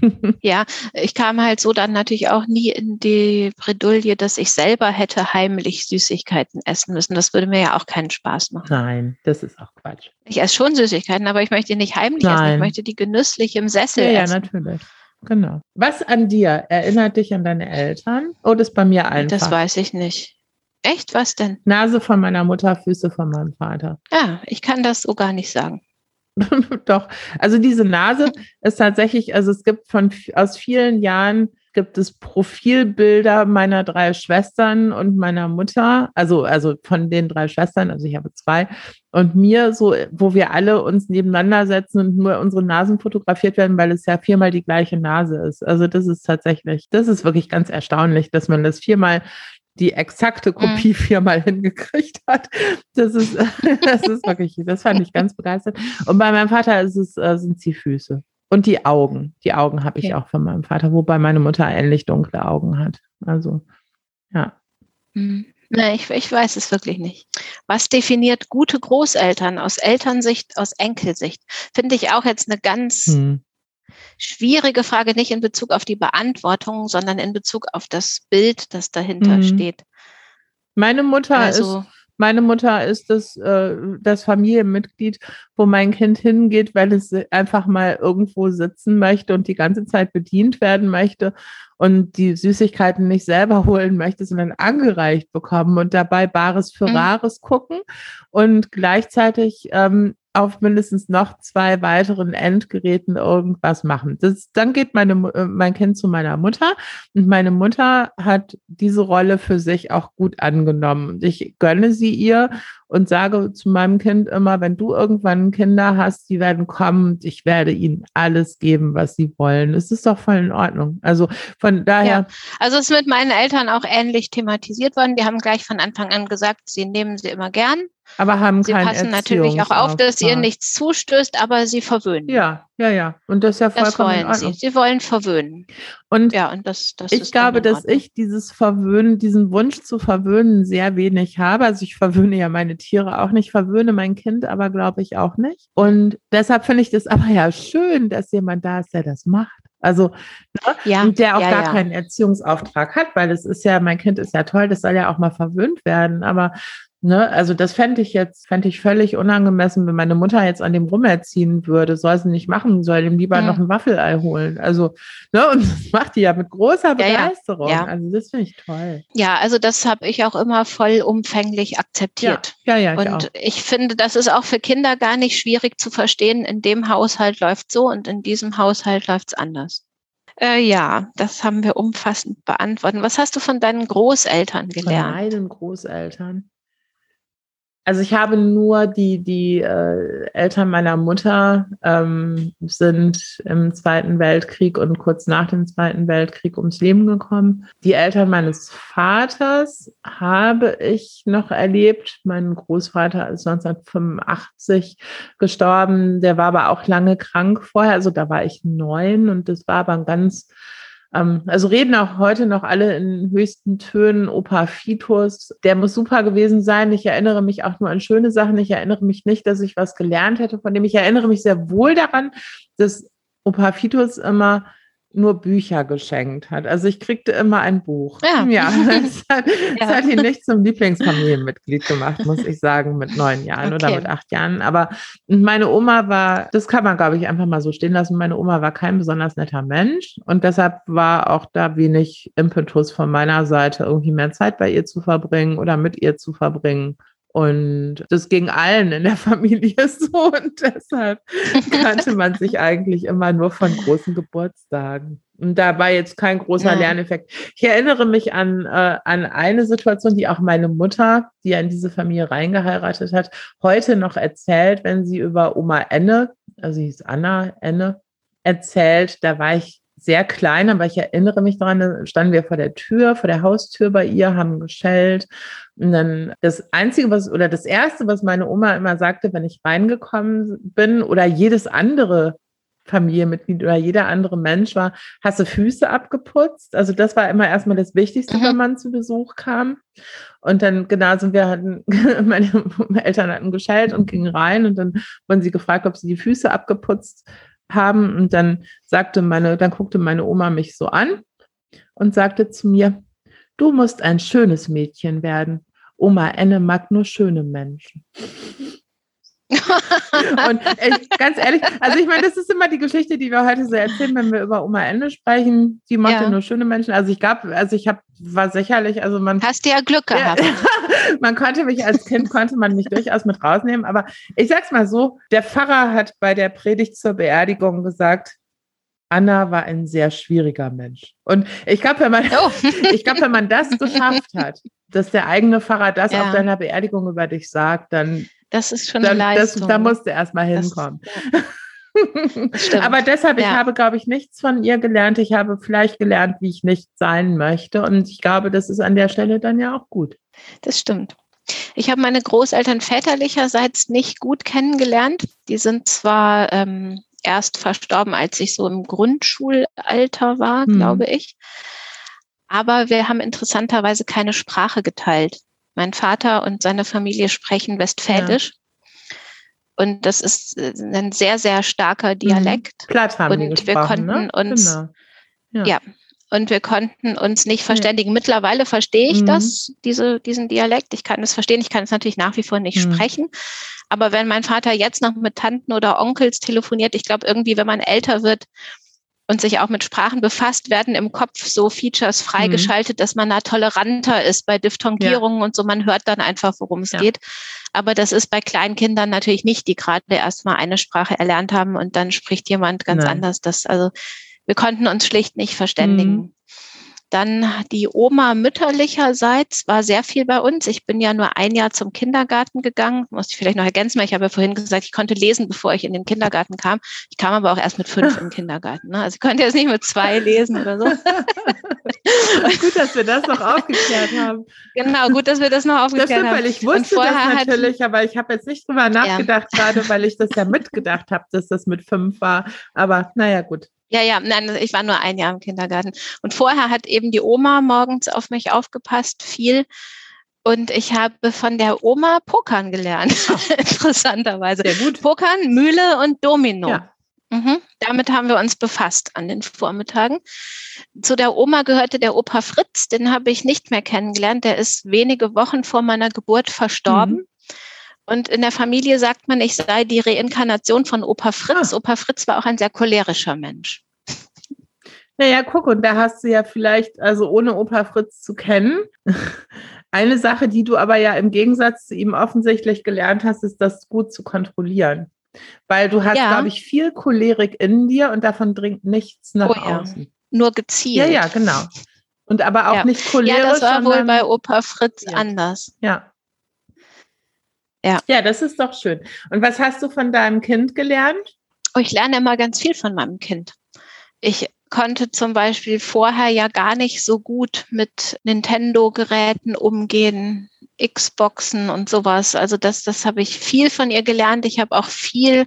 ja, ich kam halt so dann natürlich auch nie in die Bredouille, dass ich selber hätte heimlich Süßigkeiten essen müssen. Das würde mir ja auch keinen Spaß machen. Nein, das ist auch Quatsch. Ich esse schon Süßigkeiten, aber ich möchte die nicht heimlich Nein. essen. Ich möchte die genüsslich im Sessel ja, essen. Ja, natürlich. Genau. Was an dir erinnert dich an deine Eltern? Oh, das ist bei mir einfach. Das weiß ich nicht. Echt? Was denn? Nase von meiner Mutter, Füße von meinem Vater. Ja, ich kann das so gar nicht sagen. Doch, also diese Nase ist tatsächlich, also es gibt von aus vielen Jahren gibt es Profilbilder meiner drei Schwestern und meiner Mutter, also, also von den drei Schwestern, also ich habe zwei, und mir so, wo wir alle uns nebeneinander setzen und nur unsere Nasen fotografiert werden, weil es ja viermal die gleiche Nase ist. Also das ist tatsächlich, das ist wirklich ganz erstaunlich, dass man das viermal die exakte Kopie mhm. viermal hingekriegt hat. Das ist, das ist wirklich, das fand ich ganz begeistert. Und bei meinem Vater ist es, äh, sind die Füße. Und die Augen. Die Augen habe ich okay. auch von meinem Vater, wobei meine Mutter ähnlich dunkle Augen hat. Also, ja. Mhm. Nein, ich, ich weiß es wirklich nicht. Was definiert gute Großeltern aus Elternsicht, aus Enkelsicht? Finde ich auch jetzt eine ganz hm schwierige Frage nicht in Bezug auf die Beantwortung, sondern in Bezug auf das Bild, das dahinter mhm. steht. Meine Mutter also, ist Meine Mutter ist das, äh, das Familienmitglied, wo mein Kind hingeht, weil es einfach mal irgendwo sitzen möchte und die ganze Zeit bedient werden möchte und die Süßigkeiten nicht selber holen möchte, sondern angereicht bekommen und dabei Bares für mhm. Rares gucken und gleichzeitig ähm, auf mindestens noch zwei weiteren Endgeräten irgendwas machen. Das, dann geht meine, äh, mein Kind zu meiner Mutter und meine Mutter hat diese Rolle für sich auch gut angenommen. Ich gönne sie ihr und sage zu meinem Kind immer, wenn du irgendwann Kinder hast, die werden kommen und ich werde ihnen alles geben, was sie wollen. Es ist doch voll in Ordnung. Also von daher. Ja, also es ist mit meinen Eltern auch ähnlich thematisiert worden. Die haben gleich von Anfang an gesagt, sie nehmen sie immer gern. Aber haben Sie passen natürlich auch auf, dass ihr nichts zustößt, aber sie verwöhnen. Ja, ja, ja. Und das ist ja vollkommen das wollen Sie. Sie wollen verwöhnen. Und ja, und das, das ich glaube, dass ich dieses Verwöhnen, diesen Wunsch zu verwöhnen sehr wenig habe. Also ich verwöhne ja meine Tiere auch nicht, verwöhne mein Kind aber glaube ich auch nicht. Und deshalb finde ich das aber ja schön, dass jemand da ist, der das macht. Also, ne? ja, der auch ja, gar ja. keinen Erziehungsauftrag hat, weil es ist ja, mein Kind ist ja toll, das soll ja auch mal verwöhnt werden. Aber Ne, also das fände ich jetzt, fände ich völlig unangemessen, wenn meine Mutter jetzt an dem rumerziehen würde. Soll sie nicht machen, soll ihm lieber ja. noch ein Waffelei holen. Also, ne, und das macht die ja mit großer Begeisterung. Ja, ja. Also das finde ich toll. Ja, also das habe ich auch immer vollumfänglich akzeptiert. Ja, ja, ja. Und ich, ich finde, das ist auch für Kinder gar nicht schwierig zu verstehen. In dem Haushalt läuft so und in diesem Haushalt läuft es anders. Äh, ja, das haben wir umfassend beantwortet. Was hast du von deinen Großeltern gelernt? Von meinen Großeltern. Also ich habe nur die, die äh, Eltern meiner Mutter ähm, sind im Zweiten Weltkrieg und kurz nach dem Zweiten Weltkrieg ums Leben gekommen. Die Eltern meines Vaters habe ich noch erlebt. Mein Großvater ist 1985 gestorben. Der war aber auch lange krank vorher. Also da war ich neun und das war aber ein ganz also reden auch heute noch alle in höchsten Tönen. Opa Fitus, der muss super gewesen sein. Ich erinnere mich auch nur an schöne Sachen. Ich erinnere mich nicht, dass ich was gelernt hätte von dem. Ich erinnere mich sehr wohl daran, dass Opa Fitus immer nur Bücher geschenkt hat. Also ich kriegte immer ein Buch. Ja, ja das, hat, ja. hat ihn nicht zum Lieblingsfamilienmitglied gemacht, muss ich sagen, mit neun Jahren okay. oder mit acht Jahren. Aber meine Oma war, das kann man, glaube ich, einfach mal so stehen lassen. Meine Oma war kein besonders netter Mensch und deshalb war auch da wenig Impetus von meiner Seite, irgendwie mehr Zeit bei ihr zu verbringen oder mit ihr zu verbringen. Und das ging allen in der Familie so. Und deshalb kannte man sich eigentlich immer nur von großen Geburtstagen. Und da war jetzt kein großer ja. Lerneffekt. Ich erinnere mich an, äh, an eine Situation, die auch meine Mutter, die ja in diese Familie reingeheiratet hat, heute noch erzählt, wenn sie über Oma Enne, also sie hieß Anna Enne, erzählt. Da war ich sehr klein, aber ich erinnere mich daran, da standen wir vor der Tür, vor der Haustür bei ihr, haben geschellt. Und dann das Einzige, was, oder das Erste, was meine Oma immer sagte, wenn ich reingekommen bin, oder jedes andere Familienmitglied oder jeder andere Mensch war, hast du Füße abgeputzt. Also das war immer erstmal das Wichtigste, mhm. wenn man zu Besuch kam. Und dann genau sind wir hatten, meine Eltern hatten geschellt und gingen rein und dann wurden sie gefragt, ob sie die Füße abgeputzt haben. Und dann sagte meine, dann guckte meine Oma mich so an und sagte zu mir, du musst ein schönes Mädchen werden. Oma Enne mag nur schöne Menschen. Und ich, ganz ehrlich, also ich meine, das ist immer die Geschichte, die wir heute so erzählen, wenn wir über Oma Ende sprechen. Die mochte ja. nur schöne Menschen. Also ich gab, also ich habe, war sicherlich, also man. Hast du ja Glück gehabt. man konnte mich als Kind, konnte man mich durchaus mit rausnehmen. Aber ich sag's mal so, der Pfarrer hat bei der Predigt zur Beerdigung gesagt, Anna war ein sehr schwieriger Mensch. Und ich glaube, wenn man, oh. ich glaube, wenn man das geschafft hat, dass der eigene Pfarrer das ja. auf deiner Beerdigung über dich sagt, dann das ist schon dann, eine Leistung. Das, da musst du erstmal hinkommen. Das, ja. Aber deshalb, ja. ich habe, glaube ich, nichts von ihr gelernt. Ich habe vielleicht gelernt, wie ich nicht sein möchte. Und ich glaube, das ist an der Stelle dann ja auch gut. Das stimmt. Ich habe meine Großeltern väterlicherseits nicht gut kennengelernt. Die sind zwar ähm, erst verstorben, als ich so im Grundschulalter war, hm. glaube ich. Aber wir haben interessanterweise keine Sprache geteilt. Mein Vater und seine Familie sprechen Westfälisch. Ja. Und das ist äh, ein sehr, sehr starker mhm. Dialekt. Platt haben und wir konnten ne? uns, genau. ja. ja. und wir konnten uns nicht verständigen. Ja. Mittlerweile verstehe ich mhm. das, diese, diesen Dialekt. Ich kann es verstehen, ich kann es natürlich nach wie vor nicht mhm. sprechen. Aber wenn mein Vater jetzt noch mit Tanten oder Onkels telefoniert, ich glaube irgendwie, wenn man älter wird, und sich auch mit Sprachen befasst, werden im Kopf so Features freigeschaltet, mhm. dass man da toleranter ist bei Diphthongierungen ja. und so. Man hört dann einfach, worum es ja. geht. Aber das ist bei kleinen Kindern natürlich nicht, die gerade erstmal eine Sprache erlernt haben und dann spricht jemand ganz Nein. anders. Das, also wir konnten uns schlicht nicht verständigen. Mhm. Dann die Oma mütterlicherseits war sehr viel bei uns. Ich bin ja nur ein Jahr zum Kindergarten gegangen. Muss ich vielleicht noch ergänzen, weil ich habe ja vorhin gesagt, ich konnte lesen, bevor ich in den Kindergarten kam. Ich kam aber auch erst mit fünf im Kindergarten. Ne? Also ich konnte jetzt nicht mit zwei lesen oder so. gut, dass wir das noch aufgeklärt haben. Genau, gut, dass wir das noch aufgeklärt das stimmt, haben. Weil ich wusste das natürlich, aber ich habe jetzt nicht drüber nachgedacht, ja. gerade weil ich das ja mitgedacht habe, dass das mit fünf war. Aber naja, gut. Ja, ja, nein, ich war nur ein Jahr im Kindergarten. Und vorher hat eben die Oma morgens auf mich aufgepasst, viel. Und ich habe von der Oma Pokern gelernt, interessanterweise. Sehr gut. Pokern, Mühle und Domino. Ja. Mhm. Damit haben wir uns befasst an den Vormittagen. Zu der Oma gehörte der Opa Fritz, den habe ich nicht mehr kennengelernt. Der ist wenige Wochen vor meiner Geburt verstorben. Mhm. Und in der Familie sagt man, ich sei die Reinkarnation von Opa Fritz. Ah. Opa Fritz war auch ein sehr cholerischer Mensch. Naja, guck, und da hast du ja vielleicht, also ohne Opa Fritz zu kennen, eine Sache, die du aber ja im Gegensatz zu ihm offensichtlich gelernt hast, ist das gut zu kontrollieren. Weil du hast, ja. glaube ich, viel Cholerik in dir und davon dringt nichts nach oh, ja. außen. Nur gezielt. Ja, ja, genau. Und aber auch ja. nicht cholerisch. Ja, das war wohl bei Opa Fritz anders. Ja. Ja. Ja, das ist doch schön. Und was hast du von deinem Kind gelernt? Oh, ich lerne immer ganz viel von meinem Kind. Ich konnte zum Beispiel vorher ja gar nicht so gut mit Nintendo-Geräten umgehen, Xboxen und sowas. Also das, das habe ich viel von ihr gelernt. Ich habe auch viel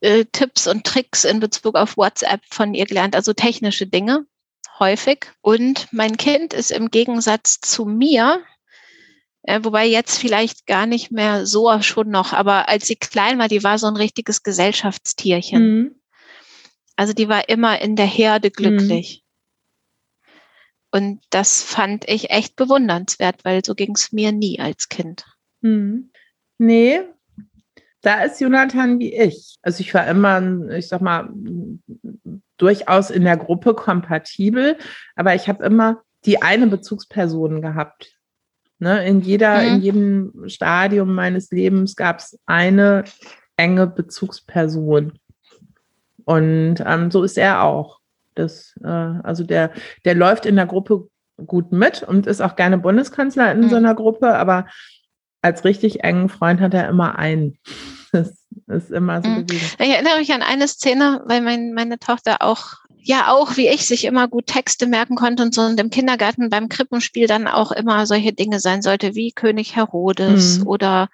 äh, Tipps und Tricks in Bezug auf WhatsApp von ihr gelernt, also technische Dinge häufig. Und mein Kind ist im Gegensatz zu mir äh, wobei jetzt vielleicht gar nicht mehr so schon noch, aber als sie klein war, die war so ein richtiges Gesellschaftstierchen. Mhm. Also die war immer in der Herde mhm. glücklich. Mhm. Und das fand ich echt bewundernswert, weil so ging es mir nie als Kind. Mhm. Nee, da ist Jonathan wie ich. Also ich war immer, ich sag mal, durchaus in der Gruppe kompatibel, aber ich habe immer die eine Bezugsperson gehabt. Ne? In, jeder, mhm. in jedem Stadium meines Lebens gab es eine enge Bezugsperson. Und ähm, so ist er auch. Das, äh, also der, der läuft in der Gruppe gut mit und ist auch gerne Bundeskanzler in mhm. so einer Gruppe, aber als richtig engen Freund hat er immer einen. Das ist immer so mhm. Ich erinnere mich an eine Szene, weil mein, meine Tochter auch ja auch wie ich sich immer gut Texte merken konnte und so und im Kindergarten beim Krippenspiel dann auch immer solche Dinge sein sollte wie König Herodes mhm. oder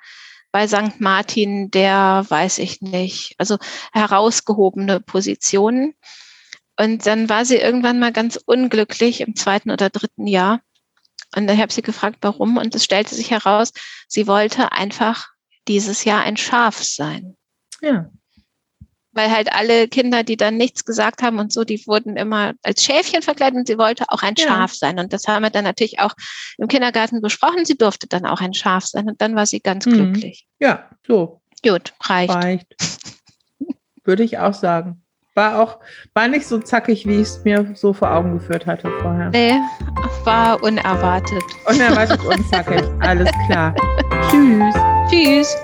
bei St. Martin der, weiß ich nicht, also herausgehobene Positionen. Und dann war sie irgendwann mal ganz unglücklich im zweiten oder dritten Jahr. Und dann habe sie gefragt, warum. Und es stellte sich heraus, sie wollte einfach dieses Jahr ein Schaf sein. Ja weil halt alle Kinder, die dann nichts gesagt haben und so, die wurden immer als Schäfchen verkleidet und sie wollte auch ein ja. Schaf sein. Und das haben wir dann natürlich auch im Kindergarten besprochen. Sie durfte dann auch ein Schaf sein und dann war sie ganz mhm. glücklich. Ja, so. Gut, reicht. Reicht. Würde ich auch sagen. War auch, war nicht so zackig, wie ich es mir so vor Augen geführt hatte vorher. Nee, war unerwartet. Unerwartet und zackig. Alles klar. Tschüss. Tschüss.